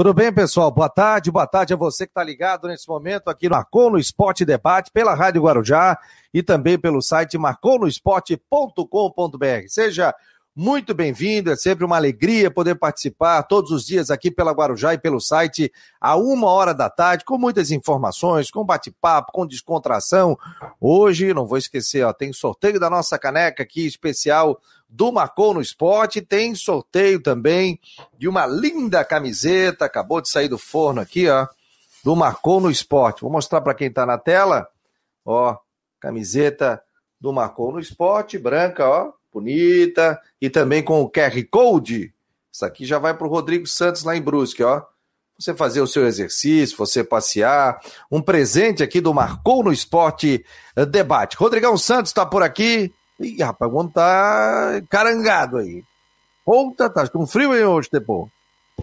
Tudo bem, pessoal? Boa tarde, boa tarde a você que está ligado nesse momento aqui no Marcou no Esporte Debate, pela Rádio Guarujá e também pelo site marconosport.com.br. Seja muito bem-vindo, é sempre uma alegria poder participar todos os dias aqui pela Guarujá e pelo site a uma hora da tarde, com muitas informações, com bate-papo, com descontração. Hoje, não vou esquecer, ó, tem sorteio da nossa caneca aqui especial do Marcou no Esporte, tem sorteio também de uma linda camiseta, acabou de sair do forno aqui, ó, do Marcou no Esporte. Vou mostrar para quem está na tela, ó, camiseta do Marcou no Esporte, branca, ó, bonita, e também com o QR Code. Isso aqui já vai para o Rodrigo Santos lá em Brusque, ó. Você fazer o seu exercício, você passear. Um presente aqui do Marcou no Esporte eh, Debate. Rodrigão Santos está por aqui. Ih, rapaz, o homem tá carangado aí. Ponta, tá com frio aí hoje, depois.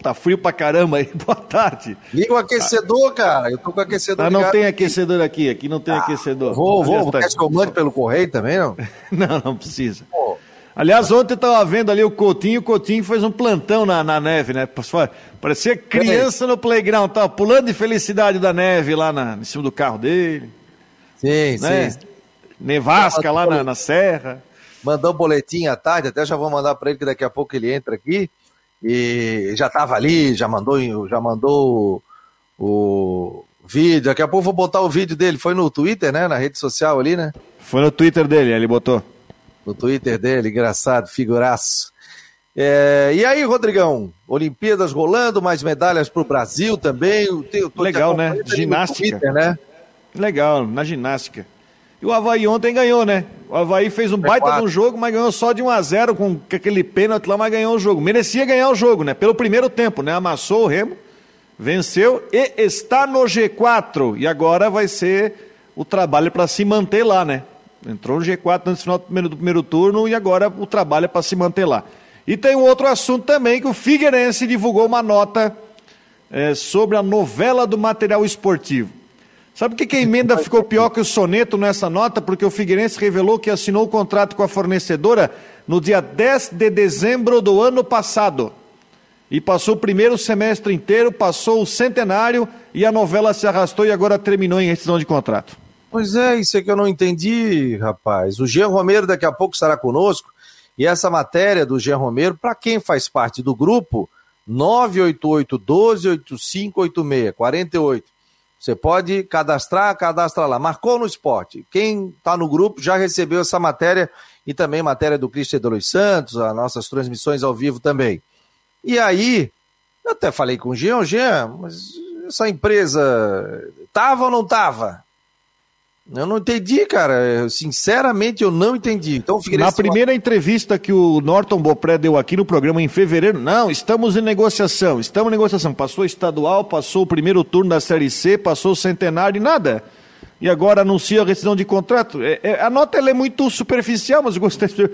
Tá frio pra caramba aí, boa tarde. Liga o aquecedor, cara. Eu tô com o aquecedor. Ah, não tem aquecedor aqui, aqui não tem ah, aquecedor. Vou, vou, tá... quer que eu mande pelo correio também, não? não, não precisa. Pô. Aliás, ontem eu tava vendo ali o Coutinho, o Coutinho fez um plantão na, na neve, né? Parecia criança no playground, tava pulando de felicidade da neve lá na, em cima do carro dele. Sim, né? sim. Nevasca lá na, na serra. Mandou um boletim à tarde, até já vou mandar para ele que daqui a pouco ele entra aqui e já estava ali, já mandou, já mandou o, vídeo. Daqui a pouco vou botar o vídeo dele. Foi no Twitter, né? Na rede social ali, né? Foi no Twitter dele, ele botou. No Twitter dele, engraçado, figuraço. É, e aí, Rodrigão? Olimpíadas rolando, mais medalhas para o Brasil também. Eu tenho, Legal, né? Ginástica. Twitter, né? Legal, na ginástica. E o Havaí ontem ganhou, né? O Havaí fez um baita de um jogo, mas ganhou só de 1 a 0 com aquele pênalti lá, mas ganhou o jogo. Merecia ganhar o jogo, né? Pelo primeiro tempo, né? Amassou o Remo, venceu e está no G4. E agora vai ser o trabalho para se manter lá, né? Entrou no G4 no final do primeiro, do primeiro turno e agora o trabalho é para se manter lá. E tem um outro assunto também que o Figueirense divulgou uma nota é, sobre a novela do material esportivo. Sabe por que, que a emenda ficou pior que o soneto nessa nota? Porque o Figueirense revelou que assinou o contrato com a fornecedora no dia 10 de dezembro do ano passado. E passou o primeiro semestre inteiro, passou o centenário e a novela se arrastou e agora terminou em rescisão de contrato. Pois é, isso é que eu não entendi, rapaz. O Jean Romero daqui a pouco estará conosco. E essa matéria do Jean Romero, para quem faz parte do grupo, 988 12 8586 48 você pode cadastrar, cadastra lá. Marcou no esporte. Quem está no grupo já recebeu essa matéria e também matéria do Cristian de Los Santos, as nossas transmissões ao vivo também. E aí, eu até falei com o Jean, Jean, mas essa empresa tava ou não tava? Eu não entendi, cara. Sinceramente, eu não entendi. Então, Na primeira entrevista que o Norton Bopré deu aqui no programa em fevereiro, não, estamos em negociação, estamos em negociação. Passou estadual, passou o primeiro turno da Série C, passou o centenário e nada. E agora anuncia a rescisão de contrato. É, é, a nota é muito superficial, mas eu gostei. O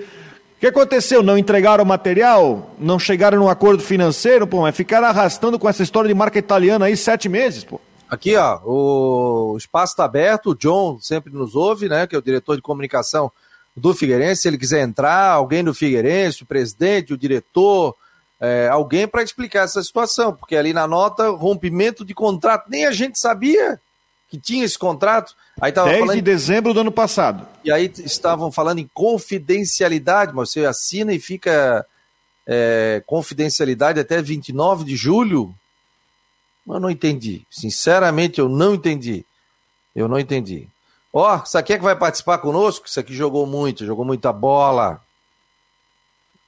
que aconteceu? Não entregaram o material? Não chegaram num acordo financeiro? Pô, mas ficaram arrastando com essa história de marca italiana aí sete meses, pô. Aqui, ó, o espaço está aberto, o John sempre nos ouve, né, que é o diretor de comunicação do Figueirense, se ele quiser entrar, alguém do Figueirense, o presidente, o diretor, é, alguém para explicar essa situação, porque ali na nota, rompimento de contrato, nem a gente sabia que tinha esse contrato. Aí tava 10 falando... de dezembro do ano passado. E aí estavam falando em confidencialidade, mas você assina e fica é, confidencialidade até 29 de julho. Eu não entendi. Sinceramente, eu não entendi. Eu não entendi. Ó, oh, isso aqui é que vai participar conosco? Isso aqui jogou muito, jogou muita bola.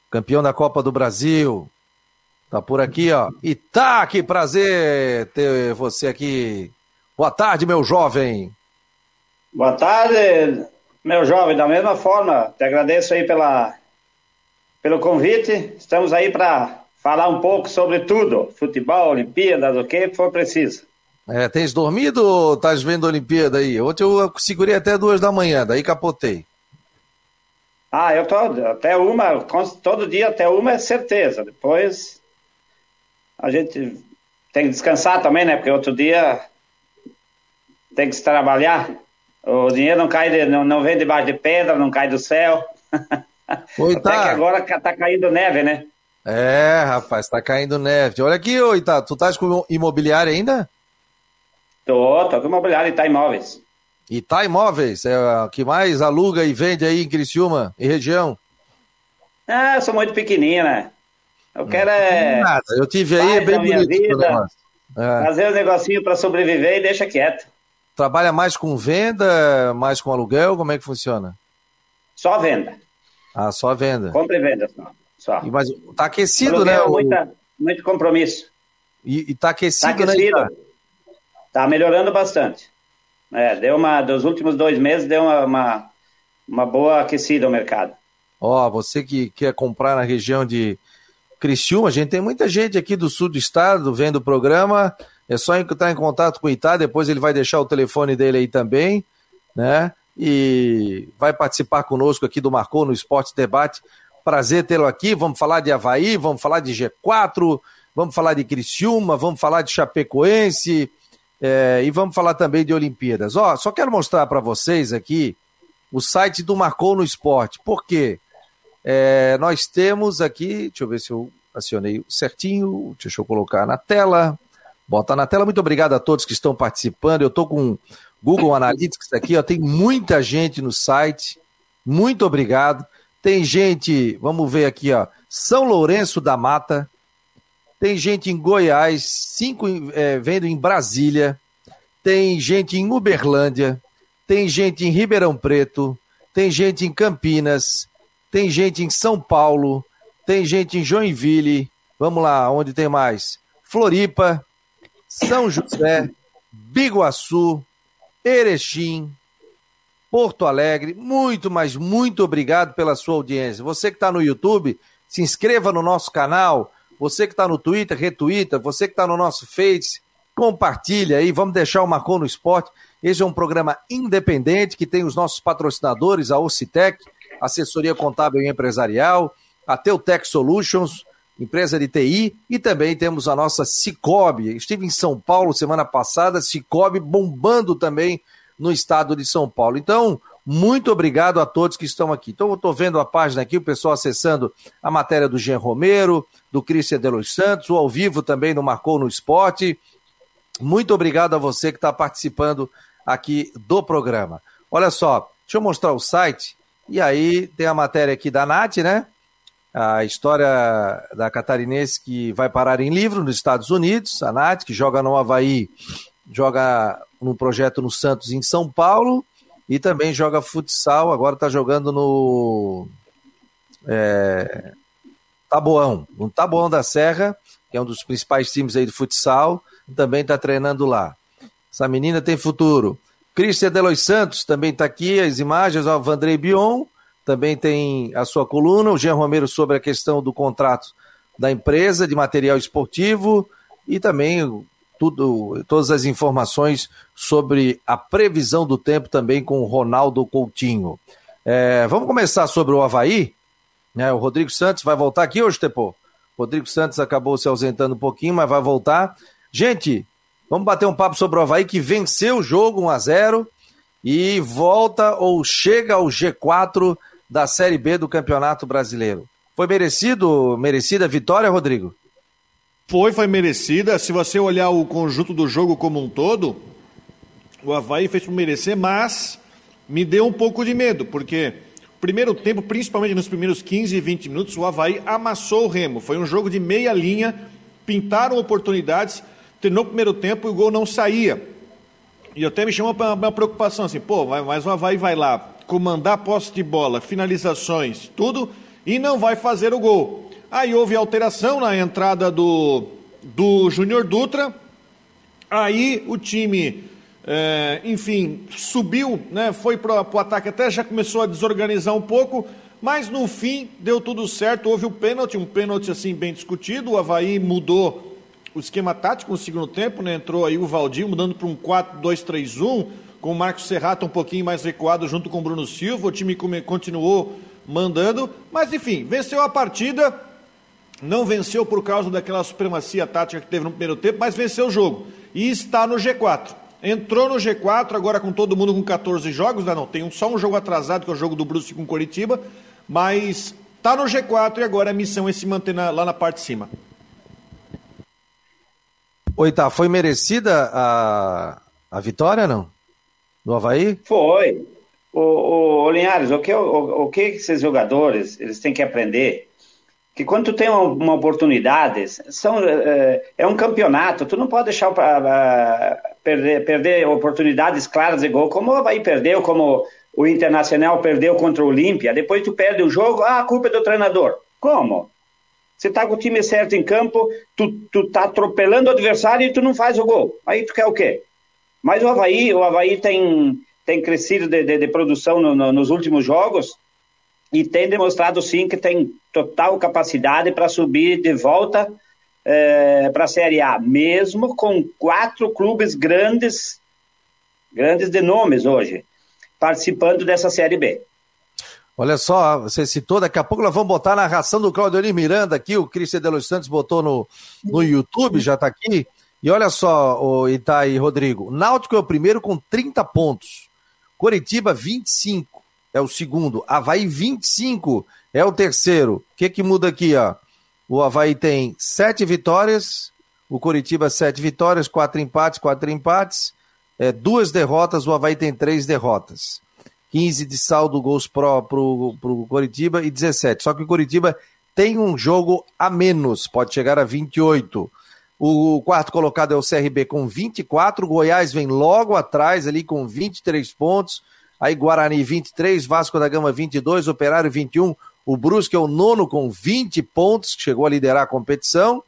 Campeão da Copa do Brasil. Tá por aqui, ó. E tá, que prazer ter você aqui. Boa tarde, meu jovem. Boa tarde, meu jovem. Da mesma forma, te agradeço aí pela, pelo convite. Estamos aí para falar um pouco sobre tudo, futebol, Olimpíadas, o que for preciso. É, tens dormido ou estás vendo a Olimpíada aí? Ontem eu segurei até duas da manhã, daí capotei. Ah, eu tô até uma, todo dia até uma é certeza. Depois a gente tem que descansar também, né? Porque outro dia tem que se trabalhar. O dinheiro não cai, de, não, não vem debaixo de pedra, não cai do céu. Oi, Até tá. que agora tá caindo neve, né? É, rapaz, tá caindo neve. Olha aqui, ô Ita, tu tá com imobiliário ainda? Tô, tô com imobiliário Ita Imóveis. Ita Imóveis, é o que mais aluga e vende aí em Criciúma e região? Ah, eu sou muito pequenininho, né? Eu quero é... Nada, eu tive aí, é bem bonito vida, é. Fazer o um negocinho para sobreviver e deixa quieto. Trabalha mais com venda, mais com aluguel, como é que funciona? Só venda. Ah, só venda. Compra e venda só. E, mas tá aquecido, né? O... Muita, muito compromisso. E, e tá aquecido, tá aquecido. né? Tá melhorando bastante. É, deu uma, dos últimos dois meses deu uma, uma, uma boa aquecida o mercado. Ó, oh, você que quer comprar na região de Criciúma, a gente tem muita gente aqui do sul do estado vendo o programa. É só entrar em contato com o Itá, depois ele vai deixar o telefone dele aí também, né? E vai participar conosco aqui do Marcou no Esporte Debate. Prazer tê-lo aqui. Vamos falar de Havaí, vamos falar de G4, vamos falar de Criciúma, vamos falar de Chapecoense é, e vamos falar também de Olimpíadas. Ó, só quero mostrar para vocês aqui o site do Marcou no Esporte. Por quê? É, nós temos aqui, deixa eu ver se eu acionei certinho, deixa eu colocar na tela. Bota na tela. Muito obrigado a todos que estão participando. Eu estou com Google Analytics aqui, ó, tem muita gente no site. Muito obrigado. Tem gente, vamos ver aqui, ó, São Lourenço da Mata. Tem gente em Goiás, cinco é, vendo em Brasília. Tem gente em Uberlândia. Tem gente em Ribeirão Preto. Tem gente em Campinas. Tem gente em São Paulo. Tem gente em Joinville. Vamos lá, onde tem mais? Floripa, São José, Biguaçu, Erechim, Porto Alegre. Muito, mas muito obrigado pela sua audiência. Você que está no YouTube, se inscreva no nosso canal. Você que está no Twitter, retuita. Você que está no nosso Face, compartilha aí. Vamos deixar o Marcou no Esporte. Esse é um programa independente que tem os nossos patrocinadores, a Ocitec, assessoria contábil e empresarial, a Teutec Solutions, empresa de TI, e também temos a nossa Cicobi. Estive em São Paulo semana passada, Cicobi bombando também no estado de São Paulo. Então, muito obrigado a todos que estão aqui. Então, eu estou vendo a página aqui, o pessoal acessando a matéria do Jean Romero, do Cristian de los Santos, o ao vivo também no Marcou no Esporte. Muito obrigado a você que está participando aqui do programa. Olha só, deixa eu mostrar o site. E aí tem a matéria aqui da Nath, né? A história da catarinense que vai parar em livro nos Estados Unidos, a Nath, que joga no Havaí, joga num projeto no Santos em São Paulo e também joga futsal, agora está jogando no é, Taboão, no Taboão da Serra, que é um dos principais times aí do futsal, também está treinando lá. Essa menina tem futuro. Cristian Delois Santos também está aqui, as imagens, ó, Vandrei Bion, também tem a sua coluna, o Jean Romero sobre a questão do contrato da empresa de material esportivo e também tudo, todas as informações sobre a previsão do tempo também com o Ronaldo Coutinho. É, vamos começar sobre o Havaí. Né? O Rodrigo Santos vai voltar aqui hoje, Tepô? Rodrigo Santos acabou se ausentando um pouquinho, mas vai voltar. Gente, vamos bater um papo sobre o Havaí que venceu o jogo 1 a 0 e volta ou chega ao G4 da Série B do Campeonato Brasileiro. Foi merecido, merecida a vitória, Rodrigo? Foi, foi merecida. Se você olhar o conjunto do jogo como um todo, o Havaí fez por merecer, mas me deu um pouco de medo, porque primeiro tempo, principalmente nos primeiros 15 e 20 minutos, o Havaí amassou o Remo. Foi um jogo de meia linha, pintaram oportunidades, terminou o primeiro tempo e o gol não saía. E até me chamou para uma preocupação assim, pô, mas o Havaí vai lá comandar posse de bola, finalizações, tudo, e não vai fazer o gol. Aí houve alteração na entrada do, do Júnior Dutra. Aí o time, é, enfim, subiu, né, foi para o ataque, até já começou a desorganizar um pouco, mas no fim deu tudo certo. Houve o pênalti, um pênalti assim bem discutido. O Havaí mudou o esquema tático no segundo tempo, né? Entrou aí o Valdir mudando para um 4-2-3-1, com o Marcos Serrato um pouquinho mais recuado junto com o Bruno Silva. O time continuou mandando, mas enfim, venceu a partida não venceu por causa daquela supremacia tática que teve no primeiro tempo, mas venceu o jogo. E está no G4. Entrou no G4, agora com todo mundo com 14 jogos, não, tem só um jogo atrasado, que é o jogo do Bruce com Coritiba, mas Tá no G4 e agora a missão é se manter na, lá na parte de cima. Oi, tá. Foi merecida a, a vitória, não? Do Havaí? Foi. O, o, o Linhares, o que, o, o que esses jogadores eles têm que aprender? Que quando tu tem uma, uma oportunidade, são, é, é, um campeonato, tu não pode deixar pra, perder, perder oportunidades claras de gol, como o Havaí perdeu, como o Internacional perdeu contra o Olímpia, depois tu perde o jogo, ah, a culpa é do treinador. Como? Você tá com o time certo em campo, tu, tu tá atropelando o adversário e tu não faz o gol. Aí tu quer o quê? Mas o Havaí, o Havaí tem, tem crescido de, de, de produção no, no, nos últimos jogos e tem demonstrado sim que tem total capacidade para subir de volta é, para a Série A, mesmo com quatro clubes grandes, grandes de nomes hoje, participando dessa Série B. Olha só, você citou, daqui a pouco nós vamos botar a narração do Claudio Miranda aqui, o Cristian de Los Santos botou no, no YouTube, já está aqui. E olha só, o Ita e Rodrigo, Náutico é o primeiro com 30 pontos, Coritiba 25 é o segundo, Havaí 25 é o terceiro. O que que muda aqui, ó? O Havaí tem sete vitórias, o Coritiba sete vitórias, quatro empates, quatro empates, é, duas derrotas, o Havaí tem três derrotas. 15 de saldo gols pró pro, pro Coritiba e 17. Só que o Coritiba tem um jogo a menos, pode chegar a 28. O quarto colocado é o CRB com 24, o Goiás vem logo atrás ali com 23 pontos. Aí Guarani 23, Vasco da Gama 22, Operário 21, o Brusque é o nono com 20 pontos, chegou a liderar a competição.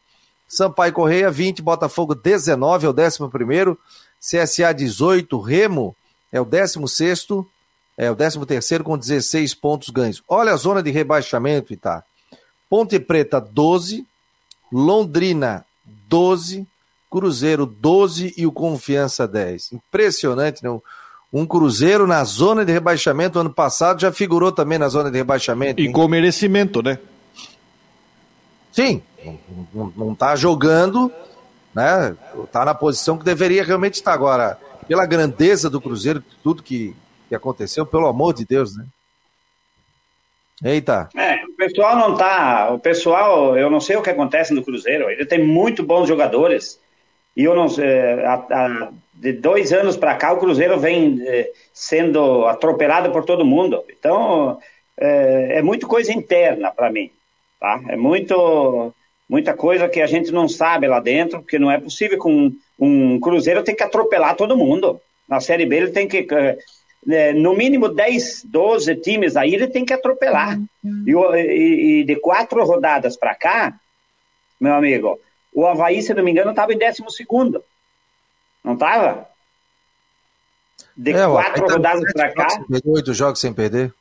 Sampaio Correia 20, Botafogo 19 é o décimo primeiro, CSA 18, Remo é o décimo sexto, é o 13 terceiro com 16 pontos ganhos. Olha a zona de rebaixamento, Itá. Ponte Preta, 12. Londrina, 12. Cruzeiro, 12 e o Confiança, 10. Impressionante, não? Um Cruzeiro na zona de rebaixamento ano passado já figurou também na zona de rebaixamento. E com merecimento, né? Sim, não, não tá jogando, né? Tá na posição que deveria realmente estar agora. Pela grandeza do Cruzeiro, tudo que que aconteceu, pelo amor de Deus, né? Eita. É, o pessoal não tá. O pessoal, eu não sei o que acontece no Cruzeiro. Ele tem muito bons jogadores. E eu não sei. É, de dois anos para cá, o Cruzeiro vem é, sendo atropelado por todo mundo. Então, é, é muito coisa interna para mim. Tá? É muito, muita coisa que a gente não sabe lá dentro, porque não é possível que um, um Cruzeiro tem que atropelar todo mundo. Na Série B ele tem que é, é, no mínimo 10, 12 times aí ele tem que atropelar. Uhum. E, e, e, de quatro rodadas para cá, meu amigo, o Havaí, se não me engano, estava em 12 segundo. Não estava? De é, quatro tá rodadas para cá. Oito jogos sem perder.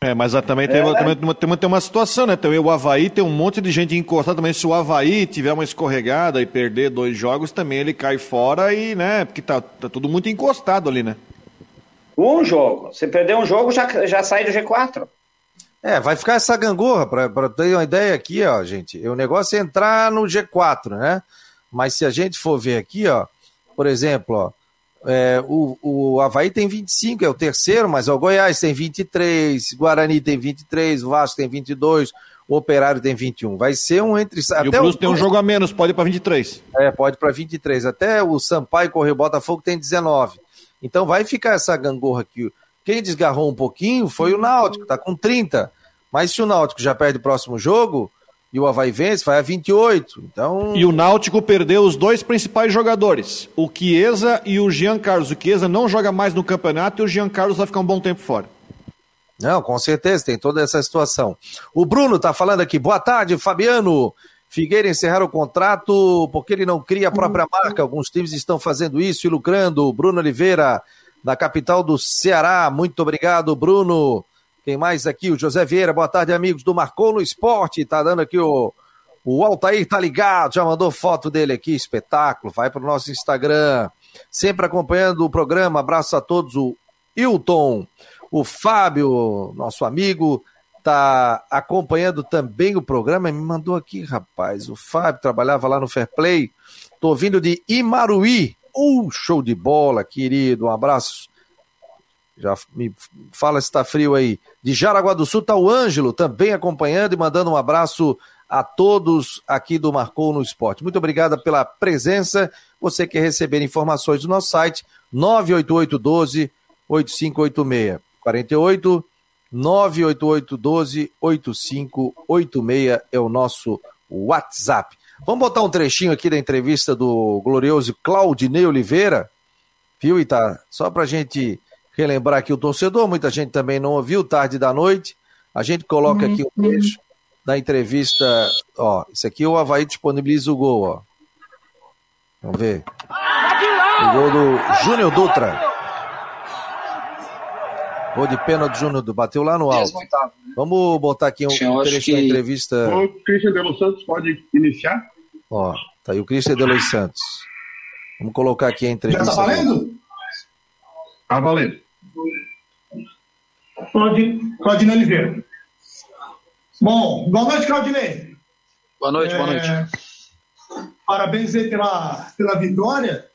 É, mas também tem, é. também, tem, tem uma situação, né? Também o Havaí tem um monte de gente encostada também. Se o Havaí tiver uma escorregada e perder dois jogos, também ele cai fora e, né? Porque tá, tá tudo muito encostado ali, né? Um jogo. Se perder um jogo, já, já sai do G4. É, vai ficar essa gangorra, para ter uma ideia aqui, ó, gente. O negócio é entrar no G4, né? Mas se a gente for ver aqui, ó, por exemplo, ó, é, o, o Havaí tem 25, é o terceiro, mas o Goiás tem 23, Guarani tem 23, o Vasco tem 22, o Operário tem 21. Vai ser um entre. E até o Brusco o... tem um jogo a menos, pode ir para 23. É, pode para 23. Até o Sampaio Correio Botafogo tem 19. Então vai ficar essa gangorra aqui. Quem desgarrou um pouquinho foi o Náutico, tá com 30. Mas se o Náutico já perde o próximo jogo e o Havaí vence, vai a 28. Então... E o Náutico perdeu os dois principais jogadores, o Chiesa e o Jean Carlos. O Chiesa não joga mais no campeonato e o Jean Carlos vai ficar um bom tempo fora. Não, com certeza, tem toda essa situação. O Bruno tá falando aqui, boa tarde, Fabiano. Figueira encerrar o contrato porque ele não cria a própria marca. Alguns times estão fazendo isso e lucrando. Bruno Oliveira, da capital do Ceará. Muito obrigado, Bruno. Quem mais aqui? O José Vieira. Boa tarde, amigos do Marcou no Esporte. Tá dando aqui o. O Altair tá ligado, já mandou foto dele aqui, espetáculo. Vai para o nosso Instagram. Sempre acompanhando o programa. Abraço a todos. O Hilton, o Fábio, nosso amigo está acompanhando também o programa. Me mandou aqui, rapaz. O Fábio trabalhava lá no Fair Play. Tô vindo de Imaruí. Uh, show de bola, querido. Um abraço. Já me fala se está frio aí. De Jaraguá do Sul está o Ângelo também acompanhando e mandando um abraço a todos aqui do Marcou no Esporte. Muito obrigado pela presença. Você quer receber informações do nosso site 988 12 8586 48 988 12 8586 é o nosso WhatsApp. Vamos botar um trechinho aqui da entrevista do glorioso Claudinei Oliveira, viu, Ita? Só para a gente relembrar aqui o torcedor, muita gente também não ouviu, tarde da noite. A gente coloca aqui um trecho da entrevista, ó, isso aqui o Havaí disponibiliza o gol, ó. Vamos ver. O gol do Júnior Dutra. Gol de pênalti Júnior bateu lá no alto. Né? Vamos botar aqui um, trecho da entrevista. O Christian de Los Santos pode iniciar? Ó, tá aí o Christian de Los Santos. Vamos colocar aqui a entrevista. Já tá valendo? Tá valendo. Claudinei Oliveira. Bom, boa noite, Claudinei. Boa noite, é... boa noite. Parabéns aí pela, pela vitória.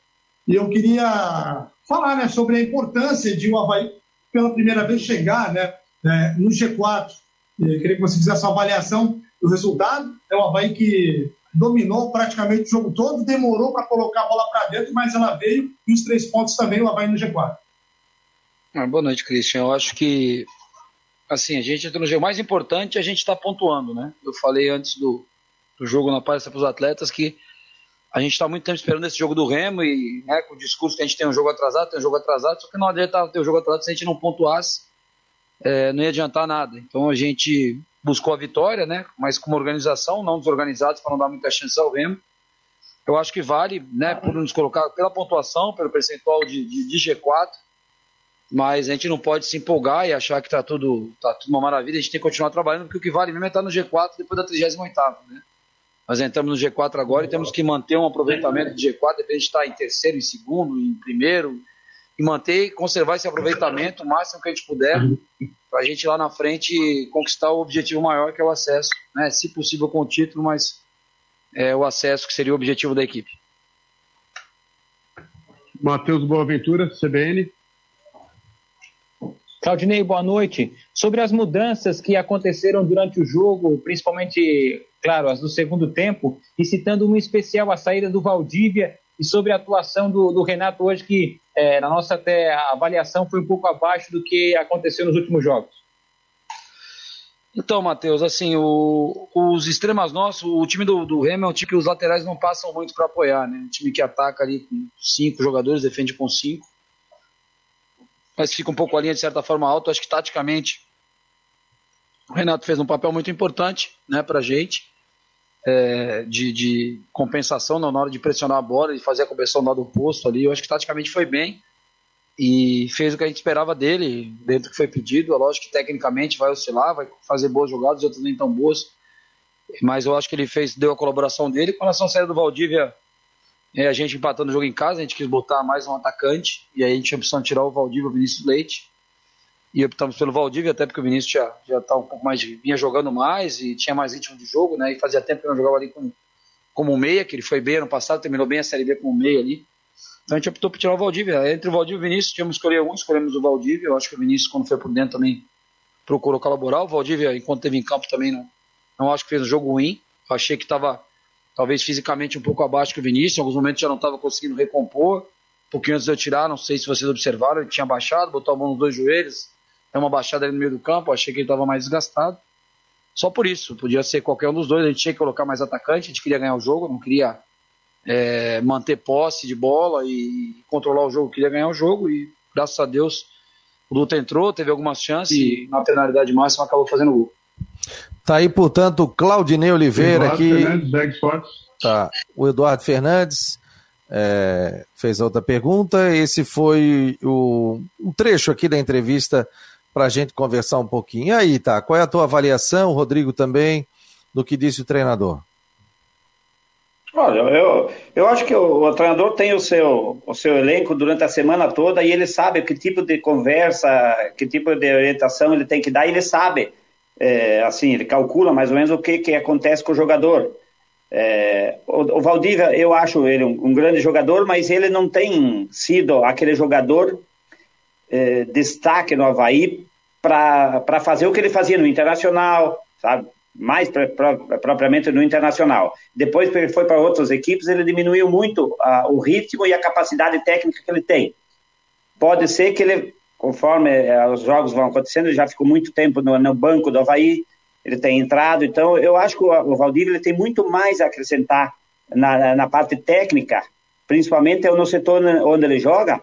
E eu queria falar né, sobre a importância de o Havaí, pela primeira vez, chegar né, é, no G4. Eu queria que você fizesse uma avaliação do resultado. É o Havaí que dominou praticamente o jogo todo, demorou para colocar a bola para dentro, mas ela veio e os três pontos também o Havaí no G4. Ah, boa noite, Christian. Eu acho que assim, a gente entra no jogo mais importante, a gente está pontuando, né? Eu falei antes do, do jogo na palestra para os atletas que a gente está muito tempo esperando esse jogo do Remo e né, com o discurso que a gente tem um jogo atrasado, tem um jogo atrasado, só que não adianta ter um jogo atrasado se a gente não pontuasse, é, não ia adiantar nada. Então a gente buscou a vitória, né? Mas com uma organização, não desorganizados para não dar muita chance ao Remo. Eu acho que vale, né, por nos colocar pela pontuação, pelo percentual de, de, de G4 mas a gente não pode se empolgar e achar que está tudo, tá tudo uma maravilha, a gente tem que continuar trabalhando, porque o que vale mesmo é estar tá no G4 depois da 38 né? Nós entramos no G4 agora e temos que manter um aproveitamento de G4, depois de estar em terceiro, em segundo, em primeiro, e manter e conservar esse aproveitamento o máximo que a gente puder, para a gente lá na frente conquistar o objetivo maior, que é o acesso, né? se possível com o título, mas é o acesso que seria o objetivo da equipe. Matheus Boaventura, CBN. Claudinei, boa noite. Sobre as mudanças que aconteceram durante o jogo, principalmente, claro, as do segundo tempo, e citando uma especial a saída do Valdívia e sobre a atuação do, do Renato hoje, que é, na nossa até avaliação foi um pouco abaixo do que aconteceu nos últimos jogos. Então, Matheus, assim, o, os extremas nossos, o time do, do Remo é um time que os laterais não passam muito para apoiar, né? Um time que ataca ali com cinco jogadores, defende com cinco mas fica um pouco a linha de certa forma alta. Acho que taticamente o Renato fez um papel muito importante né, para a gente, é, de, de, compensação na hora de pressionar a bola, de fazer a conversão do lado oposto ali. Eu acho que taticamente foi bem e fez o que a gente esperava dele, dentro do que foi pedido. É lógico que tecnicamente vai oscilar, vai fazer boas jogadas, outras nem tão boas, mas eu acho que ele fez, deu a colaboração dele. Com relação à saída do Valdívia é, a gente empatando o jogo em casa, a gente quis botar mais um atacante, e aí a gente tinha a opção de tirar o Valdívia e o Vinícius Leite. E optamos pelo Valdívia, até porque o Vinícius já, já tá um pouco mais, vinha jogando mais e tinha mais ritmo de jogo, né? E fazia tempo que não jogava ali com, como meia, que ele foi bem ano passado, terminou bem a Série B como meia ali. Então a gente optou por tirar o Valdívia. Entre o Valdívia e o Vinícius, tínhamos que escolher um, escolhemos o Valdívia. Eu acho que o Vinícius, quando foi por dentro, também procurou colaborar. O Valdívia, enquanto teve em campo, também não, não acho que fez um jogo ruim. Eu achei que estava talvez fisicamente um pouco abaixo que o Vinícius, em alguns momentos já não estava conseguindo recompor. Um pouquinho antes de eu tirar, não sei se vocês observaram, ele tinha baixado, botou a mão nos dois joelhos, é uma baixada ali no meio do campo, achei que ele estava mais desgastado. Só por isso, podia ser qualquer um dos dois, a gente tinha que colocar mais atacante, a gente queria ganhar o jogo, não queria é, manter posse de bola e controlar o jogo, queria ganhar o jogo e graças a Deus o Luta entrou, teve algumas chances e na penalidade máxima acabou fazendo o gol. Tá aí, portanto, Claudinei Oliveira Eduardo aqui. Fernandes, tá. O Eduardo Fernandes é, fez outra pergunta. Esse foi o, um trecho aqui da entrevista para a gente conversar um pouquinho. E aí, tá? Qual é a tua avaliação, Rodrigo, também, do que disse o treinador? Olha, eu, eu acho que o, o, treinador tem o seu, o seu elenco durante a semana toda e ele sabe que tipo de conversa, que tipo de orientação ele tem que dar, ele sabe é, assim, ele calcula mais ou menos o que, que acontece com o jogador. É, o, o Valdívia, eu acho ele um, um, grande jogador, mas ele não tem sido aquele jogador eh, destaque no Havaí para fazer o que ele fazia no Internacional, sabe? mais pra, pra, propriamente no Internacional. Depois que ele foi para outras equipes, ele diminuiu muito uh, o ritmo e a capacidade técnica que ele tem. Pode ser que ele, conforme uh, os jogos vão acontecendo, já ficou muito tempo no, no, banco do Havaí, ele tem entrado, então eu acho que o, Valdívia tem muito mais a acrescentar na, na parte técnica, principalmente no setor onde ele joga,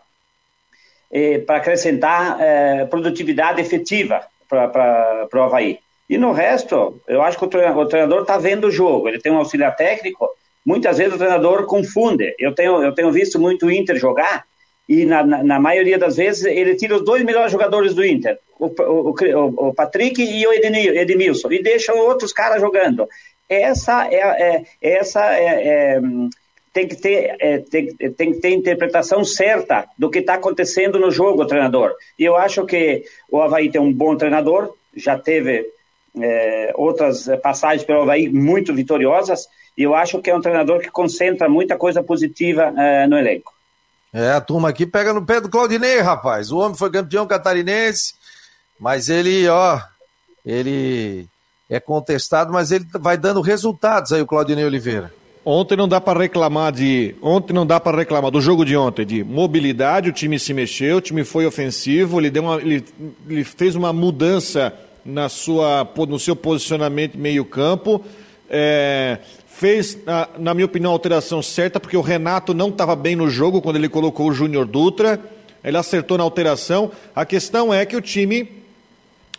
eh, para acrescentar eh, produtividade efetiva para o Havaí. E no resto, eu acho que o treinador está vendo o jogo, ele tem um auxiliar técnico, muitas vezes o treinador confunde. Eu tenho, eu tenho visto muito o Inter jogar, e na, na, na, maioria das vezes ele tira os dois melhores jogadores do Inter, o, o, o, o Patrick e o Edmilson, e deixa outros caras jogando. Essa é, é essa é, é, tem que ter é, tem, tem que ter interpretação certa do que está acontecendo no jogo, treinador. E eu acho que o Havaí tem um bom treinador, já teve é, outras passagens pelo Havaí muito vitoriosas, e eu acho que é um treinador que concentra muita coisa positiva é, no elenco. É, a turma aqui pega no pé do Claudinei, rapaz. O homem foi campeão catarinense, mas ele, ó, ele é contestado, mas ele vai dando resultados aí, o Claudinei Oliveira. Ontem não dá para reclamar de. Ontem não dá para reclamar do jogo de ontem, de mobilidade, o time se mexeu, o time foi ofensivo, ele, deu uma, ele, ele fez uma mudança na sua, no seu posicionamento meio-campo. É, fez, na, minha opinião, a alteração certa, porque o Renato não estava bem no jogo quando ele colocou o Júnior Dutra. Ele acertou na alteração. A questão é que o time.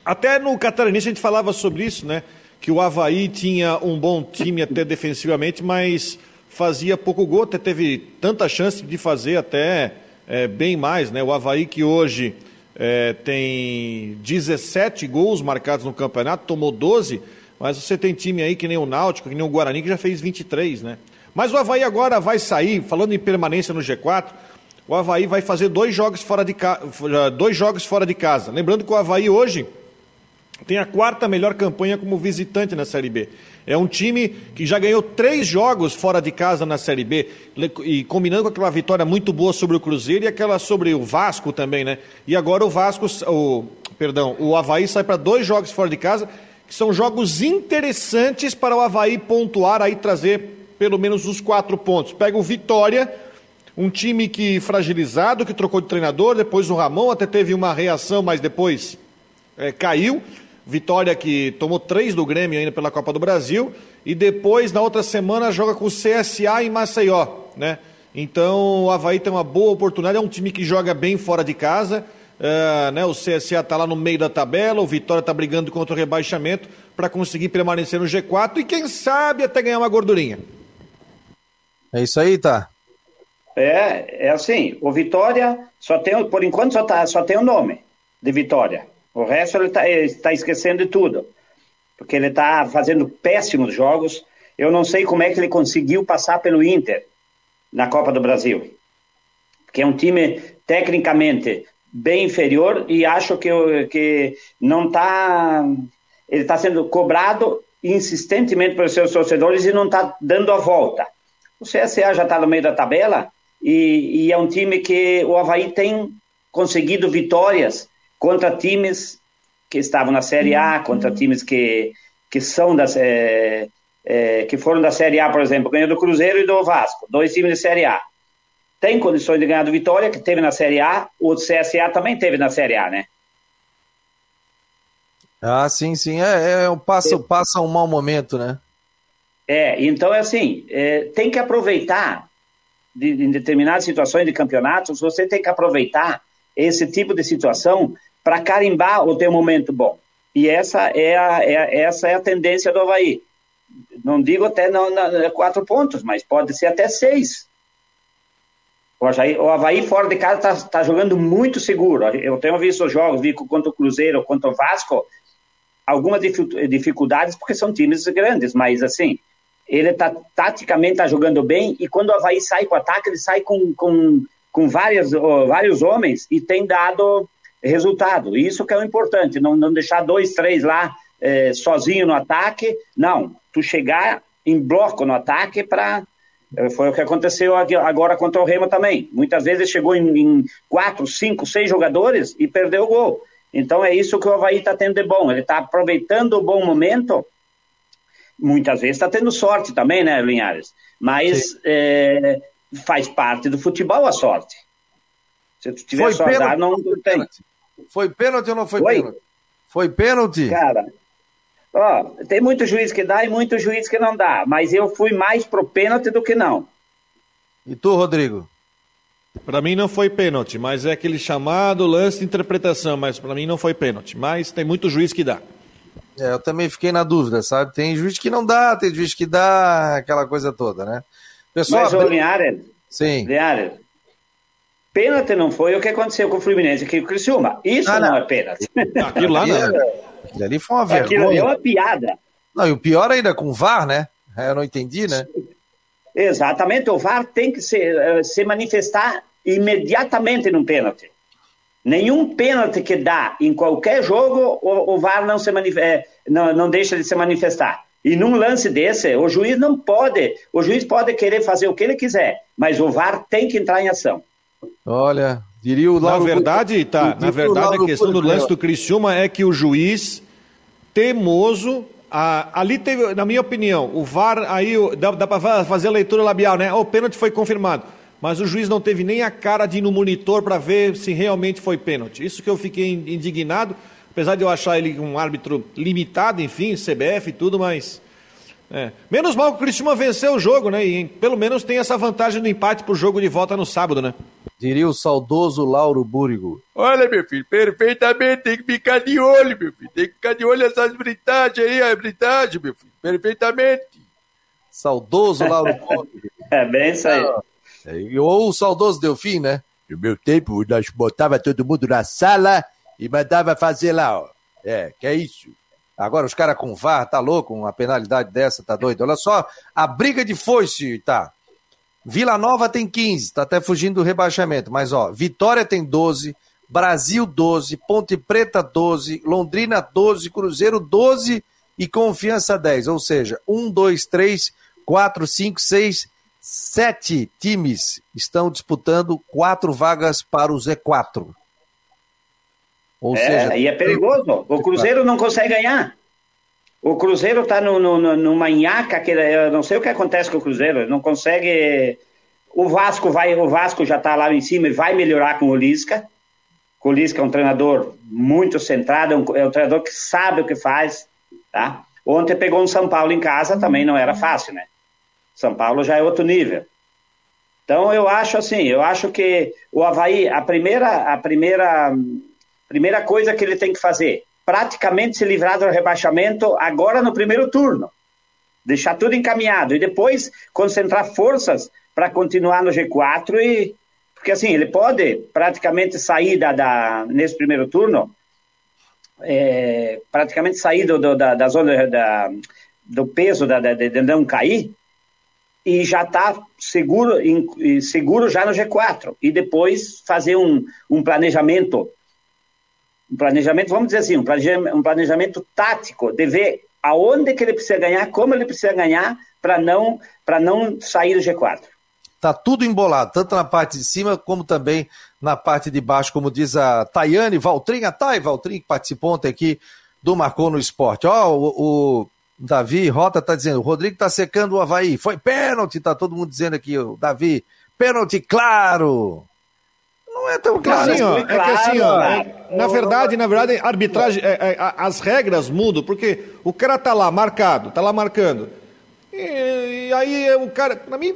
Até no Catarinense a gente falava sobre isso, né? Que o Havaí tinha um bom time até defensivamente, mas fazia pouco gol, até teve tanta chance de fazer até é, bem mais, né? O Havaí que hoje é, tem 17 gols marcados no campeonato, tomou 12, mas você tem time aí que nem o Náutico, que nem o Guarani, que já fez 23, né? Mas o Havaí agora vai sair, falando em permanência no G4, o Havaí vai fazer dois jogos fora de, ca... dois jogos fora de casa. Lembrando que o Havaí hoje tem a quarta melhor campanha como visitante na Série B. É um time que já ganhou três jogos fora de casa na Série B, e combinando com aquela vitória muito boa sobre o Cruzeiro e aquela sobre o Vasco também, né? E agora o Vasco, o, perdão, o Havaí sai para dois jogos fora de casa, que são jogos interessantes para o Havaí pontuar, aí trazer pelo menos os quatro pontos. Pega o Vitória, um time que fragilizado, que trocou de treinador, depois o Ramon até teve uma reação, mas depois é, caiu. Vitória que tomou três do Grêmio ainda pela Copa do Brasil. E depois, na outra semana, joga com o CSA em Maceió, né? Então, o Havaí tem uma boa oportunidade. É um time que joga bem fora de casa. Uh, né, o CSA está lá no meio da tabela, o Vitória está brigando contra o rebaixamento para conseguir permanecer no G4 e quem sabe até ganhar uma gordurinha. É isso aí, tá? É, é assim, o Vitória só tem, por enquanto só, tá, só tem o nome de Vitória. O resto ele está tá esquecendo de tudo. Porque ele está fazendo péssimos jogos. Eu não sei como é que ele conseguiu passar pelo Inter na Copa do Brasil. Que é um time tecnicamente bem inferior e acho que, que não está. Ele está sendo cobrado insistentemente pelos seus torcedores e não está dando a volta. O CSA já está no meio da tabela e, e, é um time que o Havaí tem conseguido vitórias contra times que estavam na Série A, contra times que, que são das, é, é, que foram da Série A, por exemplo, ganhou do Cruzeiro e do Vasco, dois times de Série A. Tem condições de ganhar do Vitória, que teve na Série A, o CSA também teve na Série A, né? Ah, sim, sim. É, é passa, passa um mau momento, né? É, então é assim, é, tem que aproveitar de, em determinadas situações de campeonatos, você tem que aproveitar esse tipo de situação para carimbar o teu momento bom. E essa é a, é, essa é a tendência do Havaí. Não digo até não, não, quatro pontos, mas pode ser até seis. O Havaí, o Havaí fora de casa está tá jogando muito seguro. Eu tenho visto os jogos, vi contra o Cruzeiro, contra o Vasco, algumas dificuldades porque são times grandes, mas assim, ele tá, taticamente está jogando bem e quando o Havaí sai com ataque, ele sai com, com, com várias, vários homens e tem dado resultado. Isso que é o importante, não, não deixar dois, três lá é, sozinho no ataque. Não, tu chegar em bloco no ataque para Foi o que aconteceu agora contra o Remo também. Muitas vezes chegou em, em quatro, cinco, seis jogadores e perdeu o gol. Então é isso que o Havaí está tendo de bom. Ele está aproveitando o bom momento. Muitas vezes está tendo sorte também, né, Linhares? Mas é, faz parte do futebol a sorte. Se tu tiver sorte, não, não tem. Foi pênalti ou não foi, foi? pênalti? Foi pênalti? Cara, ó, tem muito juiz que dá e muito juiz que não dá. Mas eu fui mais pro pênalti do que não. E tu, Rodrigo? Para mim não foi pênalti, mas é aquele chamado lance de interpretação, mas para mim não foi pênalti. Mas tem muito juiz que dá. É, eu também fiquei na dúvida, sabe? Tem juiz que não dá, tem juiz que dá, aquela coisa toda, né? Pessoal, mas, ô, Linhares, Sim. Linhares, pênalti não foi o que aconteceu com o Fluminense aqui com o Criciúma. Isso ah, não. não. é pênalti. Aquilo lá não. Aquilo ali foi uma vergonha. Aquilo ali é uma piada. Não, e o pior ainda com o VAR, né? Eu não entendi, né? Exatamente, o VAR tem que se, eh, se manifestar imediatamente num pênalti. Nenhum pênalti que dá em qualquer jogo, o, o VAR não, se eh, não, não deixa de se manifestar. E num lance desse, o juiz não pode, o juiz pode querer fazer o que ele quiser, mas o VAR tem que entrar em ação. Olha, diria o Lauro... Na verdade, tá, na verdade a questão do lance do Criciúma é que o juiz temoso ah, ali teve, na minha opinião, o VAR aí dá, dá para fazer a leitura labial, né? O pênalti foi confirmado. Mas o juiz não teve nem a cara de ir no monitor para ver se realmente foi pênalti. Isso que eu fiquei indignado, apesar de eu achar ele um árbitro limitado, enfim, CBF e tudo, mas. É. Menos mal que o Cristiano venceu o jogo, né? E pelo menos tem essa vantagem do empate pro jogo de volta no sábado, né? Diria o saudoso Lauro Búrigo. Olha, meu filho, perfeitamente, tem que ficar de olho, meu filho. Tem que ficar de olho nessas britagens aí, a britagem, meu filho. Perfeitamente. Saudoso Lauro Búrigo. é bem isso aí. É, ou o saudoso Delfim, né? No meu tempo, nós botava todo mundo na sala e mandava fazer lá, ó. É, que é isso. Agora os caras com VAR, tá louco? Uma penalidade dessa, tá doido? Olha só, a briga de foice, tá? Vila Nova tem 15, tá até fugindo do rebaixamento, mas ó, Vitória tem 12, Brasil 12, Ponte Preta 12, Londrina 12, Cruzeiro 12 e Confiança 10. Ou seja, 1, 2, 3, 4, 5, 6, 7 times estão disputando quatro vagas para o Z4. Ou é, seja, e é perigoso. O Cruzeiro não consegue ganhar. O Cruzeiro está no, no, numa nhaca que eu não sei o que acontece com o Cruzeiro, não consegue. O Vasco vai, o Vasco já está lá em cima e vai melhorar com o Lisca. O Lisca é um treinador muito centrado, é um, é um treinador que sabe o que faz, tá? Ontem pegou um São Paulo em casa, também não era fácil, né? São Paulo já é outro nível. Então eu acho assim, eu acho que o Havaí, a primeira, a primeira, primeira coisa que ele tem que fazer praticamente se livrar do rebaixamento agora no primeiro turno. Deixar tudo encaminhado e depois concentrar forças para continuar no G4 e porque assim ele pode praticamente sair da, da nesse primeiro turno é, praticamente sair do, do, da, da, zona da, do peso da, de, não cair e já está seguro, seguro já no G4 e depois fazer um, um planejamento um planejamento, vamos dizer assim, um planejamento, um planejamento tático, de ver aonde que ele precisa ganhar, como ele precisa ganhar, para não, não sair do G4. Tá tudo embolado, tanto na parte de cima como também na parte de baixo, como diz a Tayane Valtrin, a Thay Valtrin, que participou ontem aqui do Marcou no Esporte. Ó, o, o Davi Rota tá dizendo, o Rodrigo tá secando o Havaí, foi pênalti, tá todo mundo dizendo aqui, o Davi, pênalti claro. Não é tão claro. Assim, ó, é que assim, ó, é, na verdade, na verdade, arbitragem, é, é, as regras mudam, porque o cara tá lá marcado, tá lá marcando. E, e aí o cara, para mim,